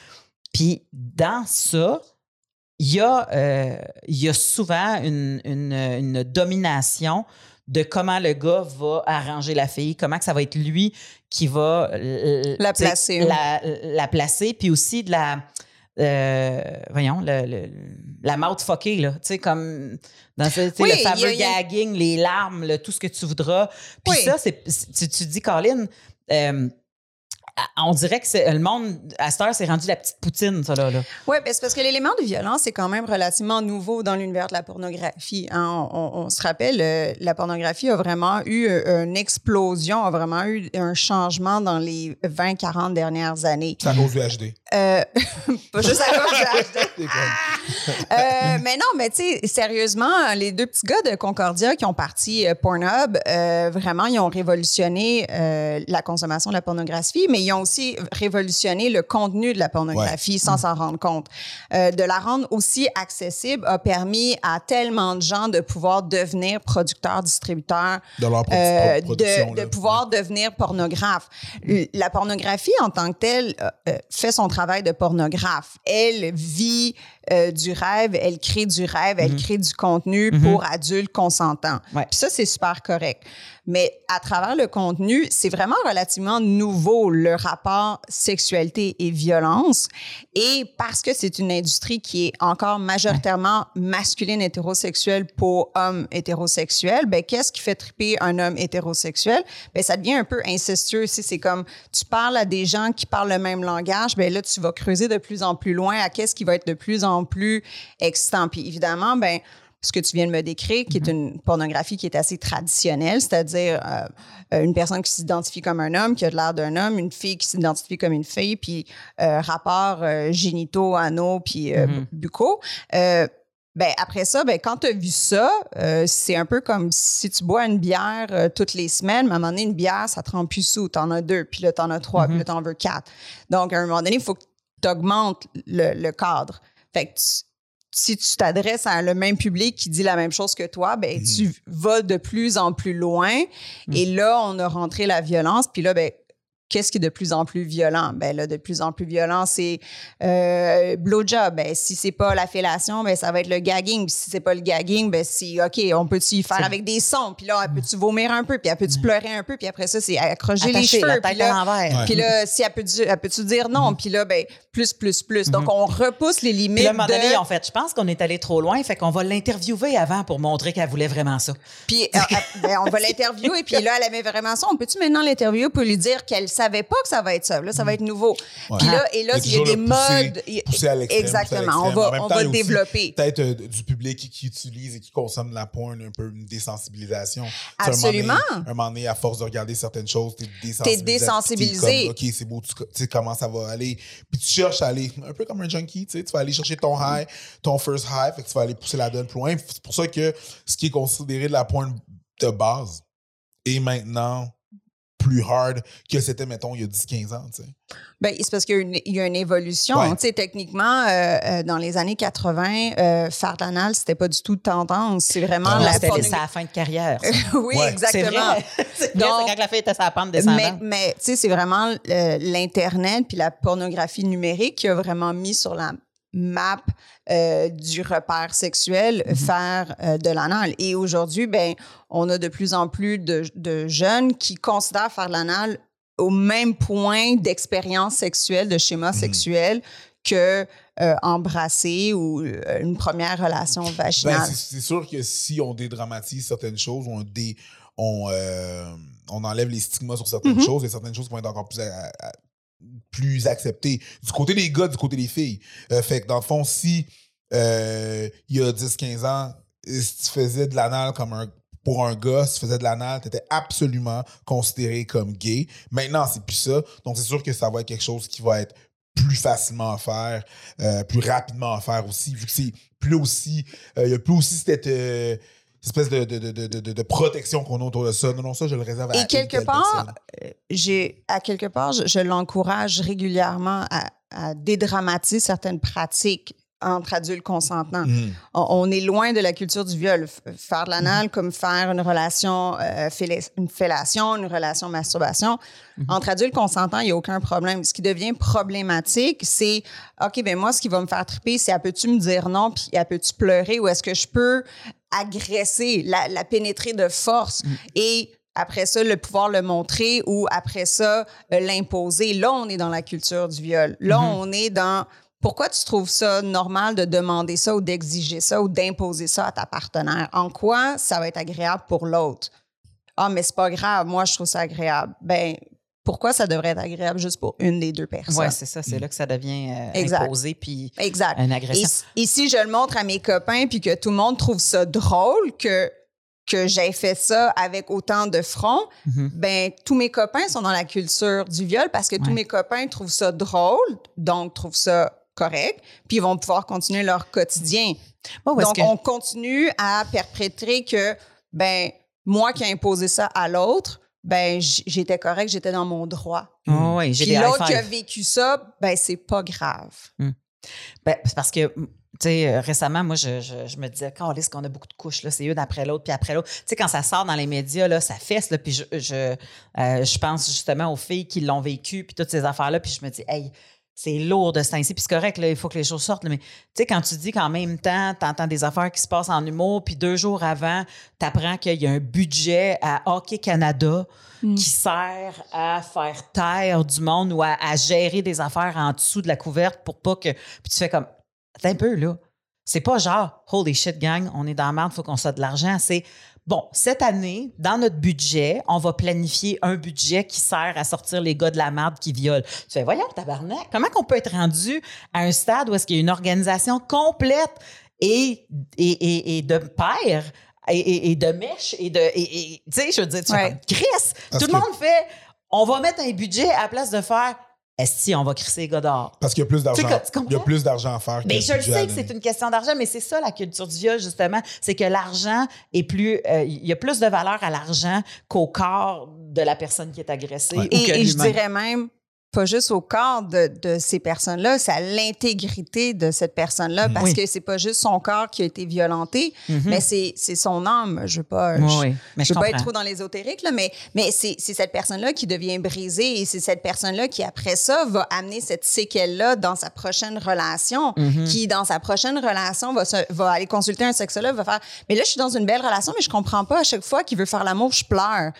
Puis dans ça, il y, a, euh, il y a souvent une, une- une domination de comment le gars va arranger la fille, comment que ça va être lui qui va euh, La placer. La, la placer, puis aussi de la. euh, voyons, le, le- la mouth fuckée, là. Tu sais, comme dans ce, Oui, le fameux a- gagging, les larmes, tout ce que tu voudras. Puis Oui. ça, c'est, c'est- tu, tu dis, Colin, euh, on dirait que c'est, le monde, à cette heure, c'est rendu la petite poutine, ça, là. là. Oui, ben c'est parce que l'élément de violence est quand même relativement nouveau dans l'univers de la pornographie. hein. On, on- on se rappelle, euh, la pornographie a vraiment eu euh, une explosion, a vraiment eu un changement dans les 20-40 dernières années. C'est à cause du HD. Euh, pas juste à Euh, mais non, mais tu sais, sérieusement, les deux petits gars de Concordia qui ont parti euh, Pornhub, euh, vraiment, ils ont révolutionné euh, la consommation de la pornographie, mais ils ont aussi révolutionné le contenu de la pornographie sans s'en rendre compte. Euh, de la rendre aussi accessible a permis à tellement de gens de pouvoir devenir producteurs, distributeurs, de leur produ- euh, de, pouvoir devenir pornographe. La pornographie en tant que telle euh, euh, fait son travail de pornographe. Elle vit euh, du rêve, elle crée du rêve, elle crée du contenu Mhm. pour adultes consentants. Ouais. Puis ça, c'est super correct. Mais à travers le contenu, c'est vraiment relativement nouveau le rapport sexualité et violence. Et parce que c'est une industrie qui est encore majoritairement masculine hétérosexuelle pour hommes hétérosexuels, ben qu'est-ce qui fait triper un homme hétérosexuel? Ben ça devient un peu incestueux. Si c'est comme tu parles à des gens qui parlent le même langage, ben là tu vas creuser de plus en plus loin à qu'est-ce qui va être de plus en plus excitant. Puis évidemment, ben ce que tu viens de me décrire, qui est une pornographie qui est assez traditionnelle, c'est-à-dire euh, euh, une personne qui s'identifie comme un homme, qui a l'air d'un homme, une fille qui s'identifie comme une fille, puis euh, rapports euh, génitaux, anaux, puis euh, Mhm. buccaux. Euh, ben après ça, ben quand tu as vu ça, c'est un peu comme si tu bois une bière toutes les semaines, mais à un moment donné, une bière, ça te rend plus sous. Tu en as deux, puis là, tu en as trois, puis là, tu en veux quatre. Donc, à un moment donné, il faut que tu augmentes le, le cadre. Fait que tu- si tu t'adresses à le même public qui dit la même chose que toi, ben Mhm. tu vas de plus en plus loin. Et là, on a rentré la violence. Puis là, ben qu'est-ce qui est de plus en plus violent? Ben là, de plus en plus violent, c'est euh, blowjob. Ben, si c'est pas la fellation, ben ça va être le gagging. Puis si c'est pas le gagging, ben si, OK, on peut-tu y faire avec des sons? Puis là, peux-tu vomir un peu? Puis elle peut-tu pleurer un peu? Puis après ça, c'est accrocher les cheveux. la Puis là. Ouais. puis là, si elle peut, peut-tu dire non? Puis là, ben, plus, plus, plus. Donc, on repousse les Puis limites là, à un moment de... donné, en fait, je pense qu'on est allé trop loin, fait qu'on va l'interviewer avant pour montrer qu'elle voulait vraiment ça. Puis euh, euh, ben, on va l'interviewer. Puis là, elle avait vraiment ça. On peut-tu maintenant l'interviewer pour lui dire qu'elle savait pas que ça va être ça? Là, ça va être nouveau. Ouais. Puis là, et là, il y a des pousser- modes. pousser à l'extrême, pousser à Exactement. On va, En même on temps, va il y a aussi développer. Peut-être euh, du public qui, qui utilise et qui consomme la porn, un peu une désensibilisation. Sais, un moment Absolument. donné- Un moment donné, à force de regarder certaines choses, t'es désensibilisé. désensibilisé. T'es comme, OK, c'est beau, tu tu sais comment ça va aller. Puis tu cherches à aller, un peu comme un junkie, tu sais, tu vas aller chercher ton high, ton first high, fait que tu vas aller pousser la donne plus loin. C'est pour ça que ce qui est considéré de la porn de base est maintenant plus hard que c'était, mettons, il y a 10-15 ans. Ben, c'est parce qu'il y a une, il y a une évolution. Ouais. Tu sais, techniquement, euh, euh, dans les années 80, euh, faire de l'anal, c'était pas du tout tendance. C'est vraiment la C'était fin de carrière. oui, Ouais. Exactement. C'est quand la fille était la pente Mais, descendante. mais tu sais, c'est vraiment l'Internet puis la pornographie numérique qui a vraiment mis sur la map euh, du repère sexuel Mhm. faire euh, de l'anal. Et aujourd'hui, ben, on a de plus en plus de, de jeunes qui considèrent faire de l'anal au même point d'expérience sexuelle, de schéma Mhm. sexuel que euh, embrasser ou une première relation Ben, vaginale. c'est c'est sûr que si on dédramatise certaines choses, on, dé, on, on enlève les stigmas sur certaines Mhm. choses et certaines choses vont être encore plus, à- à- plus acceptées. Du côté des gars, du côté des filles. Euh, fait que dans le fond, si euh, il y a 10-15 ans, si tu faisais de l'anal comme un pour un gars, si tu faisais de l'anal, tu étais absolument considéré comme gay. Maintenant, c'est plus ça. Donc, c'est sûr que ça va être quelque chose qui va être plus facilement à faire, euh, plus rapidement à faire aussi, vu que c'est plus aussi, il y a plus aussi cette espèce de, de, de, de, protection qu'on a autour de ça. Non, non, ça, je le réserve à Et quelque part, euh, j'ai à quelque part, je, je l'encourage régulièrement à, à dédramatiser certaines pratiques entre adultes consentants. Mhm. On, est loin de la culture du viol. Faire de l'anal comme faire une relation, euh, une fellation, une relation masturbation. Entre adultes consentants, il n'y a aucun problème. Ce qui devient problématique, c'est OK, ben moi, ce qui va me faire triper, c'est elle peut-tu me dire non, puis elle peut-tu pleurer, ou est-ce que je peux agresser, la, la pénétrer de force et après ça, le pouvoir le montrer ou après ça, euh, l'imposer. Là, on est dans la culture du viol. Là, on est dans pourquoi tu trouves ça normal de demander ça ou d'exiger ça ou d'imposer ça à ta partenaire? En quoi ça va être agréable pour l'autre? Ah, mais c'est pas grave, moi je trouve ça agréable. Ben, pourquoi ça devrait être agréable juste pour une des deux personnes? Ouais, c'est ça. C'est là que ça devient euh, Exact. imposé puis Exact. une Et, agression. et si je le montre à mes copains puis que tout le monde trouve ça drôle que que j'ai fait ça avec autant de front, Mhm. ben tous mes copains sont dans la culture du viol parce que tous mes copains trouvent ça drôle, donc trouvent ça correct, puis ils vont pouvoir continuer leur quotidien. Donc que- on continue à perpétrer que ben moi qui ai imposé ça à l'autre, ben j'étais correct, j'étais dans mon droit. Oh, j'ai Puis l'autre qui a vécu ça, ben c'est pas grave. Ben, c'est parce que, tu sais, euh, récemment, moi, je, je, je me disais, est-ce qu'on a beaucoup de couches, là, c'est une après l'autre, puis après l'autre. Tu sais, quand ça sort dans les médias, là, ça fesse, là, puis je, je, euh, je pense justement aux filles qui l'ont vécu, puis toutes ces affaires-là, puis je me dis, hey, c'est lourd de ce temps-ci, puis c'est correct, là, il faut que les choses sortent, là, mais tu sais, quand tu dis qu'en même temps, tu entends des affaires qui se passent en humour, puis deux jours avant, tu apprends qu'il y a un budget à Hockey Canada qui sert à faire taire du monde ou à, à gérer des affaires en dessous de la couverte pour pas que. Puis tu fais comme. Attends un peu, là. C'est pas genre, holy shit, gang, on est dans la merde, faut qu'on sorte de l'argent. C'est, bon, cette année, dans notre budget, on va planifier un budget qui sert à sortir les gars de la merde qui violent. Tu fais, voyons, tabarnak, comment qu'on peut être rendu à un stade où est-ce qu'il y a une organisation complète et, et, et, et de pairs et, de mèches et de. Tu sais, je veux dire, tu Ouais. Chris, tout le monde fait, on va mettre un budget à la place de faire, si on va crisser les gars dehors? Parce qu'il y a plus d'argent. Il y a plus d'argent à faire. Mais je le sais que c'est une question d'argent, mais c'est ça la culture du viol, justement. C'est que l'argent est plus. euh, Il y a plus de valeur à l'argent qu'au corps de la personne qui est agressée. Ouais. ou Et, que et je dirais même, pas juste au corps de, de ces personnes-là, c'est à l'intégrité de cette personne-là, parce Oui. que c'est pas juste son corps qui a été violenté, Mhm. mais c'est c'est son âme. Je veux pas, je, oui, mais je je veux pas être trop dans l'ésotérique, là, mais, mais c'est c'est cette personne-là qui devient brisée et c'est cette personne-là qui, après ça, va amener cette séquelle-là dans sa prochaine relation, Mhm. qui, dans sa prochaine relation, va, se- va aller consulter un sexologue, va faire Mais là, je suis dans une belle relation, mais je comprends pas à chaque fois qu'il veut faire l'amour, je pleure.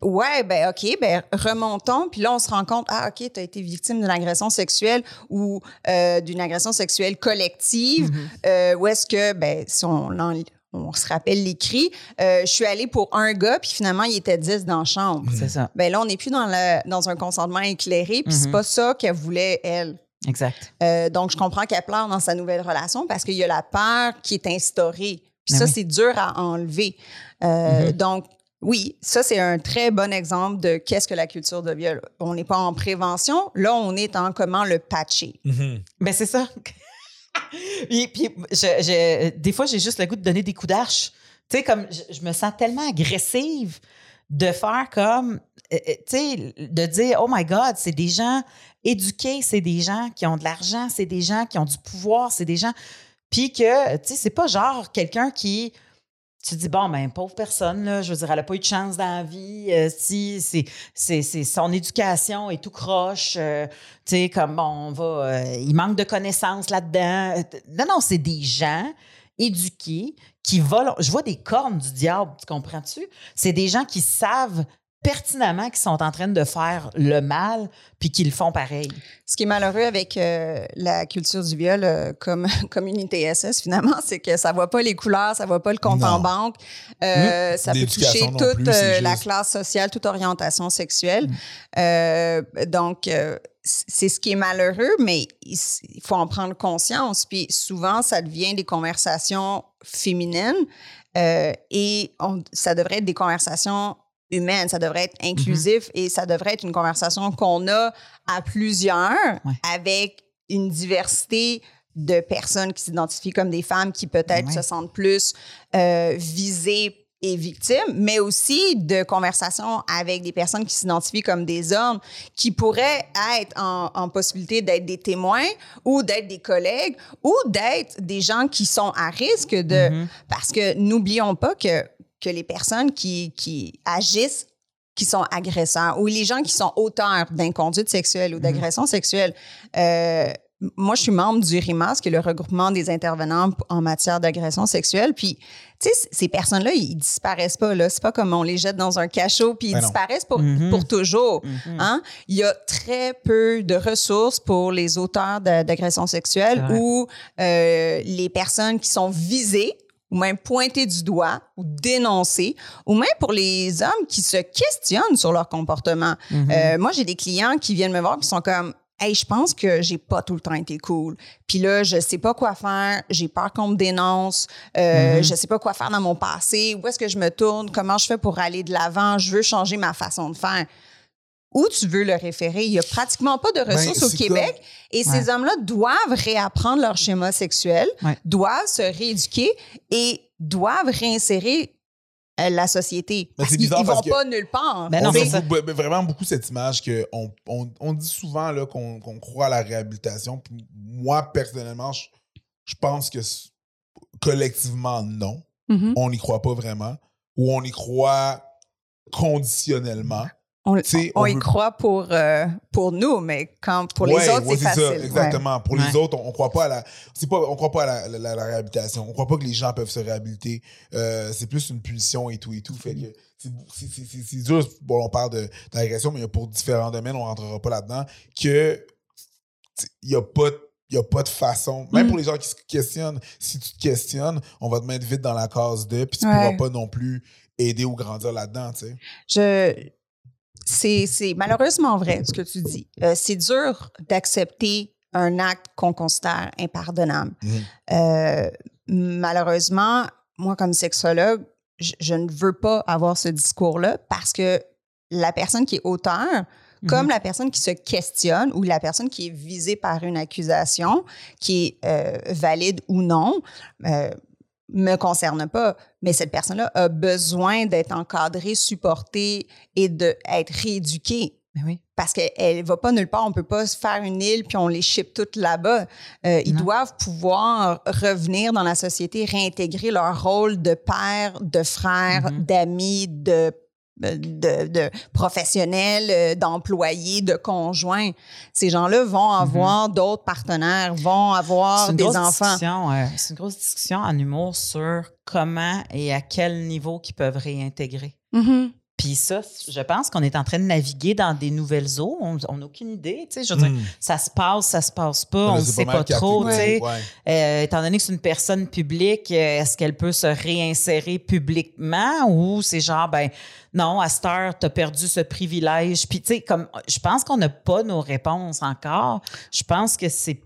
Ouais, ben OK, ben remontons. Puis là, on se rend compte, ah OK, tu as été victime d'une agression sexuelle ou euh, d'une agression sexuelle collective. Euh, où est-ce que, ben, si on, en- on se rappelle l'écrit, euh, je suis allée pour un gars, puis finalement, il était 10 dans la chambre. C'est ça, Ben là, on n'est plus dans, le, dans un consentement éclairé, puis c'est Mhm. pas ça qu'elle voulait, elle. exact. Donc, je comprends qu'elle pleure dans sa nouvelle relation parce qu'il y a la peur qui est instaurée. Puis Ben ça, oui. c'est dur à enlever. Euh, Mhm. Donc, oui, ça, c'est un très bon exemple de qu'est-ce que la culture de viol. On n'est pas en prévention. Là, on est en comment le patcher. Mhm. Ben, c'est ça. puis, puis je- je- des fois, j'ai juste le goût de donner des coups d'arche. Tu sais, comme je, je me sens tellement agressive de faire comme, euh, euh, tu sais, de dire, oh my God, c'est des gens éduqués, c'est des gens qui ont de l'argent, c'est des gens qui ont du pouvoir, c'est des gens. Puis que, tu sais, c'est pas genre quelqu'un qui. Tu dis, bon, ben, pauvre personne, là, je veux dire, elle n'a pas eu de chance dans la vie. euh, si, c'est, c'est, c'est son éducation est tout croche. euh, tu sais, comme, bon, on va. euh, il manque de connaissances là-dedans. Non, non, c'est des gens éduqués qui volent. Je vois des cornes du diable, tu comprends-tu? C'est des gens qui savent pertinemment qu'ils sont en train de faire le mal puis qu'ils le font pareil. Ce qui est malheureux avec euh, la culture du viol euh, comme, comme une ITSS, finalement, c'est que ça voit pas les couleurs, ça voit pas le compte en banque. Euh, Ça peut toucher toute plus, la classe sociale, toute orientation sexuelle. Euh, donc, euh, c'est ce qui est malheureux, mais il faut en prendre conscience. Puis souvent, ça devient des conversations féminines Euh, et on- ça devrait être des conversations humaines, ça devrait être inclusif et ça devrait être une conversation qu'on a à plusieurs Ouais. avec une diversité de personnes qui s'identifient comme des femmes qui peut-être Ouais. se sentent plus euh, visées et victimes, mais aussi de conversations avec des personnes qui s'identifient comme des hommes qui pourraient être en, en possibilité d'être des témoins ou d'être des collègues ou d'être des gens qui sont à risque de... Mhm. Parce que n'oublions pas que, que les personnes qui, qui agissent qui sont agresseurs ou les gens qui sont auteurs d'inconduite sexuelle ou d'agression sexuelle. Euh, moi, je suis membre du RIMAS, qui est le regroupement des intervenants en matière d'agression sexuelle. Puis, tu sais, ces personnes-là, ils disparaissent pas. là. C'est pas comme on les jette dans un cachot puis ils Ben disparaissent pour, Mhm. pour toujours. Mhm. Hein? Il y a très peu de ressources pour les auteurs d'agressions sexuelles ou euh, les personnes qui sont visées ou même pointées du doigt ou dénoncées, ou même pour les hommes qui se questionnent sur leur comportement. Mhm. Euh, moi, j'ai des clients qui viennent me voir qui sont comme Hey, je pense que j'ai pas tout le temps été cool. Puis là, je sais pas quoi faire. J'ai peur qu'on me dénonce. Euh, Mhm. Je sais pas quoi faire dans mon passé. Où est-ce que je me tourne? Comment je fais pour aller de l'avant? Je veux changer ma façon de faire. Où tu veux le référer? Il y a pratiquement pas de ressources au Québec. Et ces hommes-là doivent réapprendre leur schéma sexuel, Ouais. doivent se rééduquer et doivent réinsérer euh, la société. Mais Parce c'est qu'ils bizarre ils vont que- pas nulle part. Ben non, on a beaucoup- ben, vraiment beaucoup cette image que on, on- on dit souvent là, qu'on qu'on croit à la réhabilitation. Puis moi, personnellement, je, je pense que collectivement, non. Mhm. On n'y croit pas vraiment. Ou on y croit conditionnellement. On, on on y veut- croit pour, euh, pour nous, mais quand pour les Ouais, autres, ouais, c'est ça, facile. Ouais. exactement. Pour les autres, on, on croit pas à la, c'est pas, on croit pas à la, la- la réhabilitation. On croit pas que les gens peuvent se réhabiliter. Euh, c'est plus une pulsion et tout et tout. Fait que c'est, dur. Bon, on parle de, d'agression, mais pour différents domaines, on rentrera pas là-dedans. Que il y a pas de- il y a pas de façon, même Mm. pour les gens qui se questionnent, si tu te questionnes, on va te mettre vite dans la case de, puis tu Ouais. pourras pas non plus aider ou grandir là-dedans, tu sais. Je, c'est, malheureusement vrai ce que tu dis. Euh, c'est dur d'accepter un acte qu'on considère impardonnable. Mhm. Euh, malheureusement, moi, comme sexologue, je, je ne veux pas avoir ce discours-là parce que la personne qui est auteur, comme la personne qui se questionne ou la personne qui est visée par une accusation, qui est euh, valide ou non, me concerne pas. Mais cette personne-là a besoin d'être encadrée, supportée et d'être rééduquée. Ben oui. Parce qu'elle ne va pas nulle part. On peut pas se faire une île puis on les ship toutes là-bas. Euh, ils doivent pouvoir revenir dans la société, réintégrer leur rôle de père, de frère, Mhm. d'amis, de de, de professionnels, euh, d'employés, de conjoints. Ces gens-là vont avoir d'autres partenaires, vont avoir des enfants. euh, c'est une grosse discussion en humour sur comment et à quel niveau qu'ils peuvent réintégrer. Mhm. Puis ça, je pense qu'on est en train de naviguer dans des nouvelles eaux. On n'a aucune idée. Tu sais, je veux dire, Mm. ça se passe, ça se passe pas, on ne sait pas trop. Tu sais. ouais. Euh, étant donné que c'est une personne publique, euh, est-ce qu'elle peut se réinsérer publiquement ou c'est genre, ben non, à cette heure, tu as perdu ce privilège? Puis, tu sais, comme, je pense qu'on n'a pas nos réponses encore. Je pense que c'est.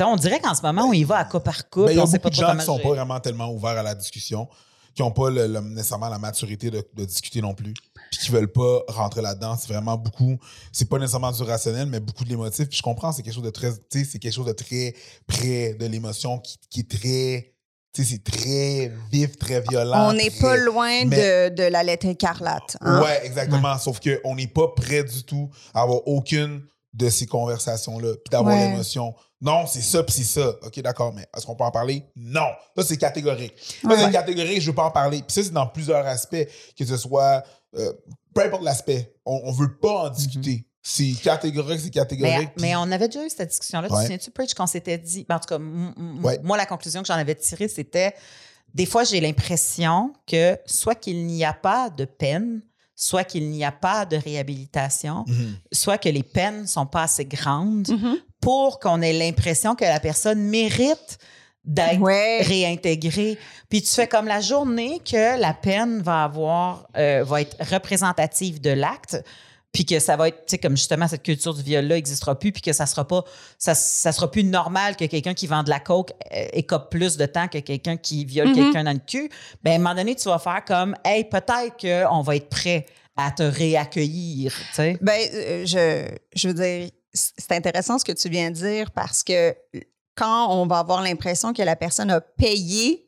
On dirait qu'en ce moment, on y va à cas par cas. Puis il y a beaucoup de gens qui sont pas vraiment tellement ouverts à la discussion, qui n'ont pas le- le- nécessairement la maturité de, de discuter non plus, puis qui veulent pas rentrer là-dedans. C'est vraiment beaucoup, c'est pas nécessairement du rationnel, mais beaucoup de l'émotif. Puis je comprends, c'est quelque chose de très, tu sais, c'est quelque chose de très près de l'émotion qui, qui est très, tu sais, c'est très vif, très violent. On n'est très- pas loin mais- de, de la lettre écarlate. hein? Ouais, exactement. Sauf qu'on n'est pas prêt du tout à avoir aucune de ces conversations-là, puis d'avoir Ouais. l'émotion. Non, c'est ça, puis c'est ça. OK, d'accord, mais est-ce qu'on peut en parler? Non. Ça, c'est catégorique. Ça, Ouais. c'est catégorique, je veux pas en parler. Puis ça, c'est dans plusieurs aspects, que ce soit... euh, peu importe l'aspect, on, on veut pas en discuter. C'est catégorique, c'est catégorique. mais on avait déjà eu cette discussion-là. Tu Ouais. te souviens-tu, Preach, qu'on s'était dit. ben, en tout cas, Ouais. moi, la conclusion que j'en avais tirée, c'était des fois, j'ai l'impression que soit qu'il n'y a pas de peine, soit qu'il n'y a pas de réhabilitation, Mhm. soit que les peines sont pas assez grandes Mhm. pour qu'on ait l'impression que la personne mérite d'être Ouais. réintégrée. Puis tu fais comme la journée que la peine va avoir, euh, va être représentative de l'acte, puis que ça va être, tu sais, comme justement cette culture du viol-là n'existera plus, puis que ça sera pas, ça, ça sera plus normal que quelqu'un qui vend de la coke euh, écope plus de temps que quelqu'un qui viole Mhm. quelqu'un dans le cul. Ben, à un moment donné, tu vas faire comme, hey, peut-être qu'on va être prêt à te réaccueillir, tu sais. Ben, euh, je, je veux dire, c'est intéressant ce que tu viens de dire parce que quand on va avoir l'impression que la personne a payé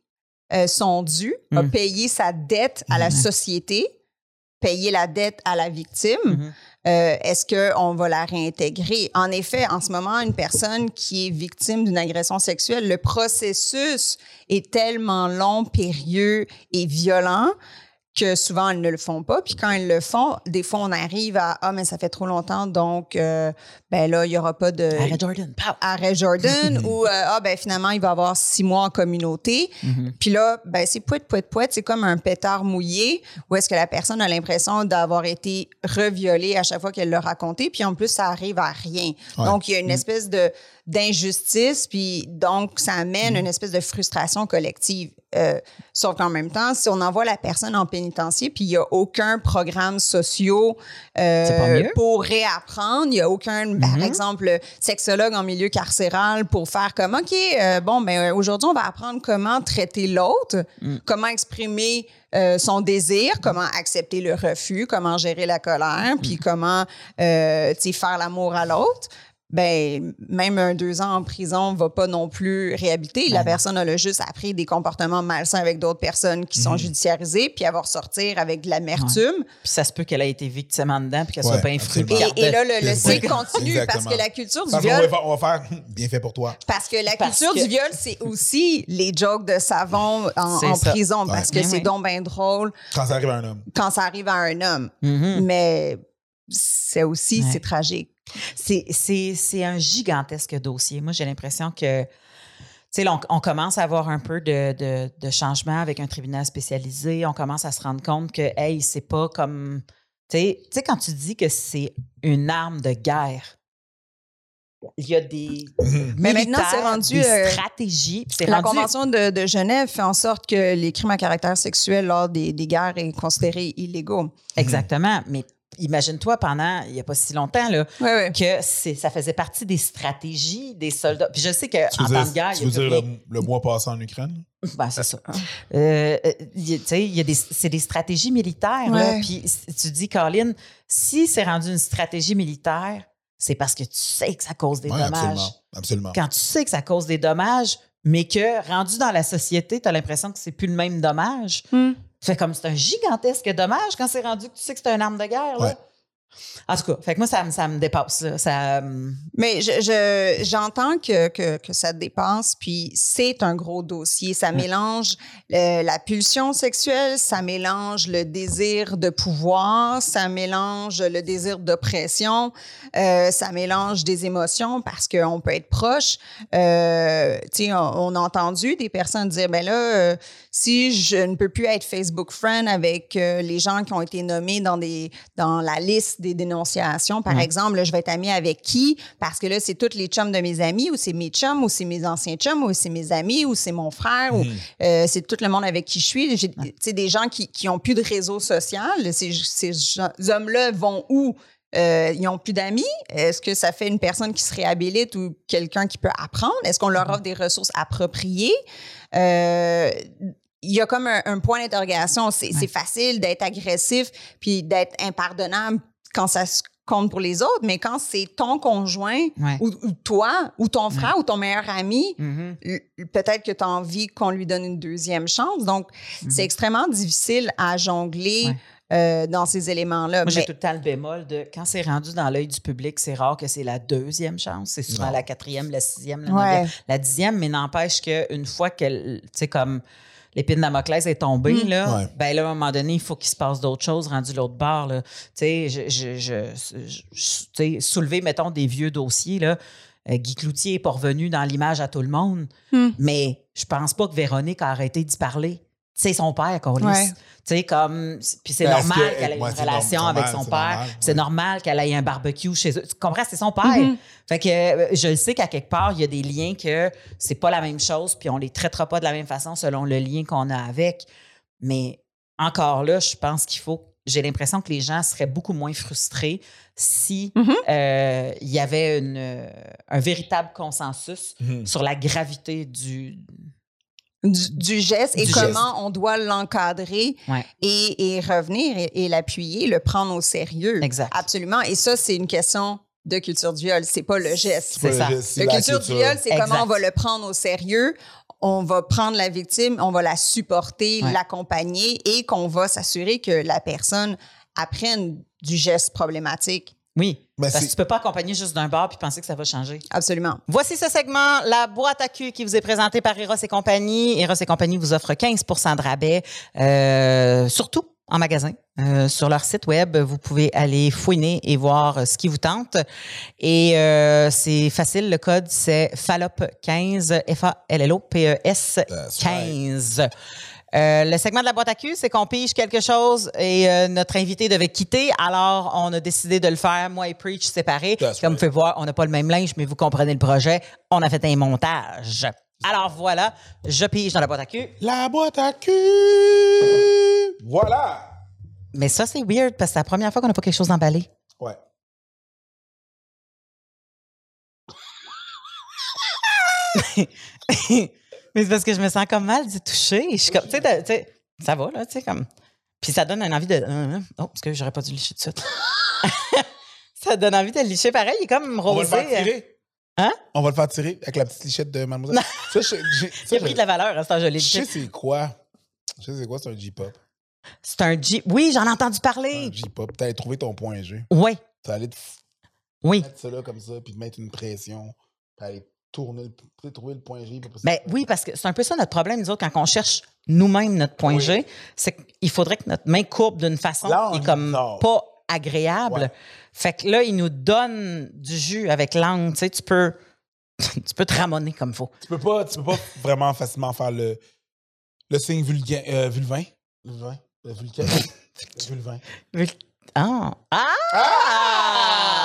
euh, son dû, a Mm. payé sa dette à la Mhm. société, payé la dette à la victime, Mhm. euh, est-ce qu'on va la réintégrer? En effet, en ce moment, une personne qui est victime d'une agression sexuelle, le processus est tellement long, périlleux et violent que souvent, elles ne le font pas. Puis quand elles le font, des fois, on arrive à « Ah, mais ça fait trop longtemps, donc, euh, ben là, il n'y aura pas de... Arrête Jordan, pow! arrêt Jordan ou euh, ah ben finalement il va avoir six mois en communauté Mhm. puis là ben c'est pouet pouet pouet c'est comme un pétard mouillé où est-ce que la personne a l'impression d'avoir été reviolée à chaque fois qu'elle l'a raconté puis en plus ça arrive à rien Ouais. donc il y a une espèce de d'injustice puis donc ça amène une espèce de frustration collective Euh, sauf qu'en même temps si on envoie la personne en pénitencier puis il y a aucun programme social euh, pour réapprendre il y a aucun par Mhm. exemple sexologue en milieu carcéral pour faire comme OK, euh, bon, ben euh, aujourd'hui, on va apprendre comment traiter l'autre, Mm. comment exprimer euh, son désir, comment accepter le refus, comment gérer la colère, puis comment euh, faire l'amour à l'autre. Ben, même un deux ans en prison va pas non plus réhabiliter. La Ben personne a juste appris des comportements malsains avec d'autres personnes qui sont judiciarisées, puis elle va ressortir avec de l'amertume. Puis ça se peut qu'elle ait été victime en dedans, puis qu'elle Ouais, soit pas absolument. Et, et là, le, le cycle continue parce que la culture du Parce viol, on va faire bien fait pour toi. Parce que la Parce culture que- du viol, c'est aussi les jokes de savon en, prison, parce que Oui, c'est donc bien drôle Quand ça arrive à un homme. quand ça arrive à un homme. Mhm. Mais c'est aussi, Ouais. c'est tragique. C'est- un gigantesque dossier. Moi, j'ai l'impression que, tu sais, là, on, on commence à avoir un peu de, de, de changement avec un tribunal spécialisé. On commence à se rendre compte que, hey, c'est pas comme. Tu sais, quand tu dis que c'est une arme de guerre, il y a des. Mais maintenant, c'est rendu, Des euh, stratégies. La rendu- Convention de, de Genève fait en sorte que les crimes à caractère sexuel lors des, des guerres est considéré illégaux. Exactement. Mais imagine-toi, pendant, il n'y a pas si longtemps, là, Oui, oui. que c'est- ça faisait partie des stratégies des soldats. Puis je sais Tu qu'en temps de guerre, tu il y veux a dire le, le mois passé en Ukraine? Ben, c'est ça. Euh, euh, a- tu sais, il y a des, c'est des stratégies militaires. là. Puis tu dis, Caroline, si c'est rendu une stratégie militaire, c'est parce que tu sais que ça cause des Oui, dommages. absolument. Absolument. Quand tu sais que ça cause des dommages, mais que rendu dans la société, tu as l'impression que c'est plus le même dommage. Hmm. Fait comme c'est un gigantesque dommage quand c'est rendu que tu sais que c'est une arme de guerre. Là. En tout cas, fait que moi, ça, me- ça me dépasse. là. Ça, hum, Mais je, je- j'entends que, que, que ça te dépasse, puis c'est un gros dossier. Ça mélange euh, la pulsion sexuelle, ça mélange le désir de pouvoir, ça mélange le désir d'oppression, euh, ça mélange des émotions parce qu'on peut être proche. Euh, on, on a entendu des personnes dire, ben là, euh, si je ne peux plus être Facebook friend avec les gens qui ont été nommés dans des dans la liste des dénonciations, par exemple, là, je vais être amie avec qui? Parce que là, c'est tous les chums de mes amis, ou c'est mes chums, ou c'est mes anciens chums, ou c'est mes amis, ou c'est mon frère, ou euh, c'est tout le monde avec qui je suis. J'ai tu sais, des gens qui qui ont plus de réseau social. Ces, ces hommes-là vont où? Euh, ils n'ont plus d'amis? Est-ce que ça fait une personne qui se réhabilite ou quelqu'un qui peut apprendre? Est-ce qu'on leur offre des ressources appropriées? Euh, il y a comme un, un point d'interrogation. C'est c'est facile d'être agressif puis d'être impardonnable quand ça se compte pour les autres, mais quand c'est ton conjoint Ouais. ou, ou toi ou ton frère ou ton meilleur ami, mhm. l- peut-être que tu as envie qu'on lui donne une deuxième chance. Donc, c'est extrêmement difficile à jongler Ouais. euh, dans ces éléments-là. Moi, j'ai tout le temps le bémol de quand c'est rendu dans l'œil du public, c'est rare que c'est la deuxième chance. C'est souvent Non. la quatrième, la sixième, la Ouais. la dixième, mais n'empêche qu'une fois qu'elle, tu sais, comme l'épine de Damoclès est tombée, Mm. là, Ouais. ben là, à un moment donné, il faut qu'il se passe d'autres choses rendu l'autre bord. là. Tu sais, je, je, je- je- je- tu sais, soulever, mettons, des vieux dossiers, là. Euh, Guy Cloutier n'est pas revenu dans l'image à tout le monde, Hmm. mais je pense pas que Véronique a arrêté d'y parler. C'est son père, Carlis. Ouais. Tu sais, comme. Puis c'est normal que- qu'elle ait une relation normal, avec son père. C'est normal qu'elle ait un barbecue chez eux. Tu comprends? C'est son père. Mhm. Fait que euh, je le sais qu'à quelque part, il y a des liens que c'est pas la même chose, puis on les traitera pas de la même façon selon le lien qu'on a avec. Mais encore là, je pense qu'il faut j'ai l'impression que les gens seraient beaucoup moins frustrés si Mhm. euh, il y avait une, euh, un véritable consensus Mhm. sur la gravité du. Du, du geste et Du comment on doit l'encadrer Ouais. et, et revenir et, et l'appuyer, le prendre au sérieux. Exact. Absolument. Et ça, c'est une question de culture du viol. C'est pas le geste. C'est ça. La culture, du viol, c'est comment on va le prendre au sérieux. On va prendre la victime, on va la supporter, Ouais. l'accompagner et qu'on va s'assurer que la personne apprenne du geste problématique. Oui. Ben, parce que tu peux pas accompagner juste d'un bar puis penser que ça va changer. Absolument. Voici ce segment, la boîte à cul qui vous est présentée par Eros et compagnie. Eros et compagnie vous offre 15% de rabais, euh, surtout en magasin. Euh, sur leur site web, vous pouvez aller fouiner et voir euh, ce qui vous tente. Et euh, c'est facile, le code c'est FALLOP15, F-A-L-L-O-P-E-S That's 15. Euh, le segment de la boîte à cul, c'est qu'on pige quelque chose et euh, notre invité devait quitter. Alors, on a décidé de le faire, moi et Preach, séparés. That's Comme right. vous pouvez voir, on n'a pas le même linge, mais vous comprenez le projet. On a fait un montage. Alors voilà, je pige dans la boîte à cul. La boîte à cul! Voilà! Mais ça, c'est weird parce que c'est la première fois qu'on n'a pas quelque chose d'emballé. Ouais. mais c'est parce que je me sens comme mal d'y toucher. Je suis comme, tu sais, ça va, là, tu sais, comme. Puis ça donne une envie de. euh, Oh, parce que j'aurais pas dû licher tout de suite. ça donne envie de licher pareil. Il est comme On va le rosé. euh. faire tirer. Hein? On va le faire tirer avec la petite lichette de mademoiselle. Ça, je, j'ai- ça, Il a pris de la valeur à ce temps, je l'ai je sais c'est quoi. Je sais c'est quoi, c'est un J-pop. C'est un Jeep. Oui, j'en ai entendu Un parler. J-pop. T'as trouvé ton point G. Oui, allé te oui. mettre ça là comme ça, puis te mettre une pression, puis aller tourner, trouver le point G. Ben oui, parce que c'est un peu ça notre problème, nous autres, quand on cherche nous-mêmes notre point Oui. G, c'est qu'il faudrait que notre main courbe d'une façon qui est comme pas agréable. Ouais. Fait que là, il nous donne du jus avec l'angle. Tu sais, tu peux, tu peux te ramonner comme il faut. Tu peux pas, tu peux pas vraiment facilement faire le, le signe vulgain, euh, vulvain? Vulvain. Le. Le vulvain. Ah! Ah! Ah!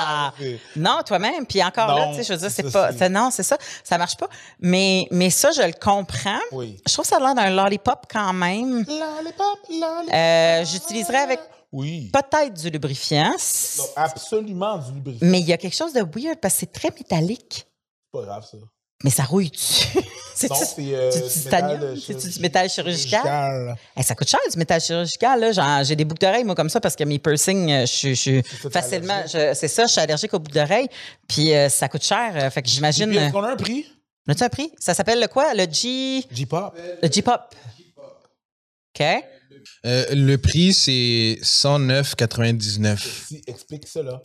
Non, toi-même. Puis encore là, tu sais, je veux dire, c'est pas. c'est- Non, c'est ça. Ça marche pas. Mais, mais ça, je le comprends. Oui. Je trouve ça a l'air d'un lollipop quand même. Lollipop, lollipop. Euh, J'utiliserais avec Oui. peut-être du lubrifiant. Non, absolument du lubrifiant. Mais il y a quelque chose de weird parce que c'est très métallique. C'est pas grave, ça. Mais ça rouille dessus. c'est c'est euh, du titanium? de C'est-tu du métal chirurgical? chirurgical. Hey, ça coûte cher du métal chirurgical. là. J'ai des boucles d'oreilles, moi, comme ça, parce que mes piercings, euh, je suis- facilement. C'est ça, je suis allergique aux boucles d'oreilles. Puis euh, ça coûte cher. euh, fait que j'imagine. Euh, Est-ce qu'on a un prix? As-tu un prix? Ça s'appelle le quoi? Le G? J-pop. Le G-pop. OK. Euh, le prix, c'est 109,99. Si, explique ça, là.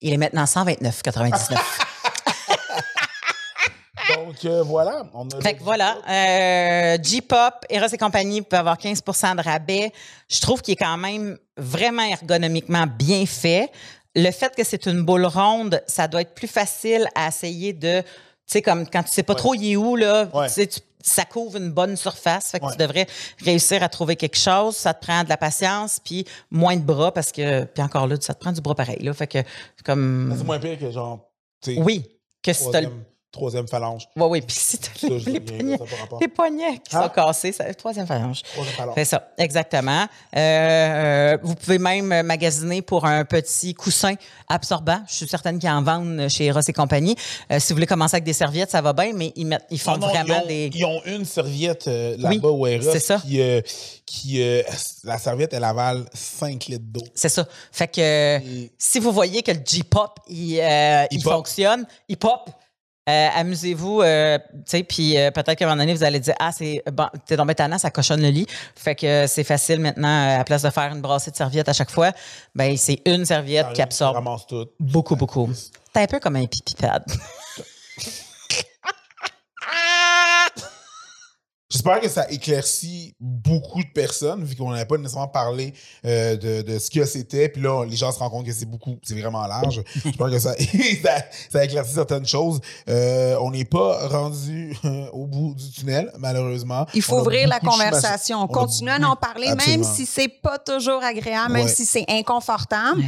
Il est maintenant 129,99. Donc, euh, voilà. On a Fait que voilà, euh, J-Pop, Eros et compagnie peut avoir 15 de rabais. Je trouve qu'il est quand même vraiment ergonomiquement bien fait. Le fait que c'est une boule ronde, ça doit être plus facile à essayer de, tu sais, comme quand tu sais pas trop il est où, là, Ouais. tu ça couvre une bonne surface. Fait que Ouais. tu devrais réussir à trouver quelque chose. Ça te prend de la patience, puis moins de bras, parce que, puis encore là, ça te prend du bras pareil, là. Fait que, comme, C'est moins pire que genre, oui, que si t'as le troisième, phalange. Oui, oui. Puis si t'as Ça, les, les poignets, ça les poignets qui Hein? sont cassés, c'est la troisième phalange. Troisième phalange. C'est ça, exactement. Euh, vous pouvez même magasiner pour un petit coussin absorbant. Je suis certaine qu'ils en vendent chez Eros et compagnie. Euh, si vous voulez commencer avec des serviettes, ça va bien, mais ils, mettent, ils font Non, non, vraiment ils ont, des... Ils ont une serviette euh, là-bas Oui, au Eros c'est ça. qui, euh, qui euh, la serviette, elle avale 5 litres d'eau. C'est ça. Fait que euh, Et- si vous voyez que le il, euh, il pop. fonctionne, il pop, euh, amusez-vous, euh, tu sais, puis euh, peut-être qu'à un moment donné, vous allez dire, ah, c'est bon, t'es tombé tannant, ça cochonne le lit. Fait que c'est facile maintenant, à la place de faire une brassée de serviettes à chaque fois, ben c'est une serviette qui Ça absorbe tout. beaucoup, beaucoup. C'est un peu comme un pipi pad. J'espère que ça éclaircit beaucoup de personnes, vu qu'on n'avait pas nécessairement parlé euh, de, de ce que c'était. Puis là, les gens se rendent compte que c'est beaucoup, c'est vraiment large. J'espère que ça, ça, ça éclaircit certaines choses. Euh, on n'est pas rendu euh, au bout du tunnel, malheureusement. Il faut On ouvrir la conversation, on a continuer à en parler, Absolument. même si c'est pas toujours agréable, même Ouais. si c'est inconfortable. Ouais.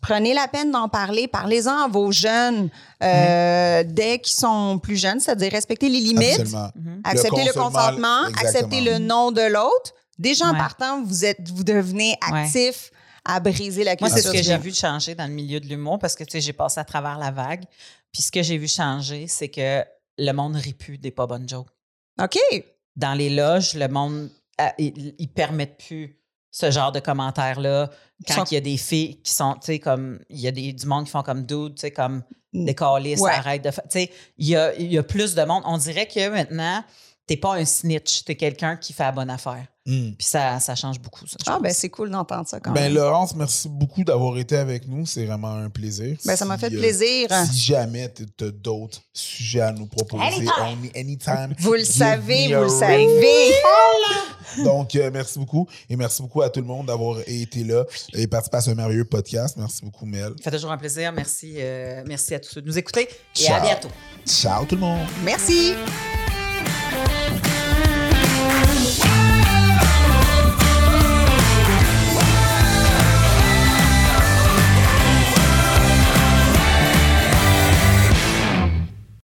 Prenez la peine d'en parler. Parlez-en à vos jeunes euh, dès qu'ils sont plus jeunes, c'est-à-dire respecter les limites, Absolument. accepter le consentement, accepter le nom de l'autre. Déjà en Ouais. partant, vous êtes, vous devenez actif à briser la Moi, culture. c'est ce que j'ai vu changer dans le milieu de l'humour parce que, tu sais, j'ai passé à travers la vague. Puis ce que j'ai vu changer, c'est que le monde rit plus des pas bonnes jokes. OK. Dans les loges, le monde, euh, ils ils permettent plus ce genre de commentaires-là. Quand Sont- il y a des filles qui sont, tu sais, comme, il y a des, du monde qui font comme dude, tu sais, comme Mm. des calices, Ouais. arrête de faire. Tu sais, il y a, il y a plus de monde. On dirait que maintenant, t'es pas un snitch, t'es quelqu'un qui fait la bonne affaire. Hmm. Puis ça, ça change beaucoup, ça. Ah, pense. ben c'est cool d'entendre ça quand Ben, même. Laurence, merci beaucoup d'avoir été avec nous. C'est vraiment un plaisir. Ben, ça m'a Si, fait euh, plaisir. Si jamais tu as d'autres sujets à nous proposer, Anytime. only anytime. Vous le savez, me vous le savez. Donc, euh, merci beaucoup. Et merci beaucoup à tout le monde d'avoir été là et participé à ce merveilleux podcast. Merci beaucoup, Mel. Ça fait toujours un plaisir. Merci, euh, merci à tous ceux de nous écouter et Ciao. à bientôt. Ciao tout le monde. Merci.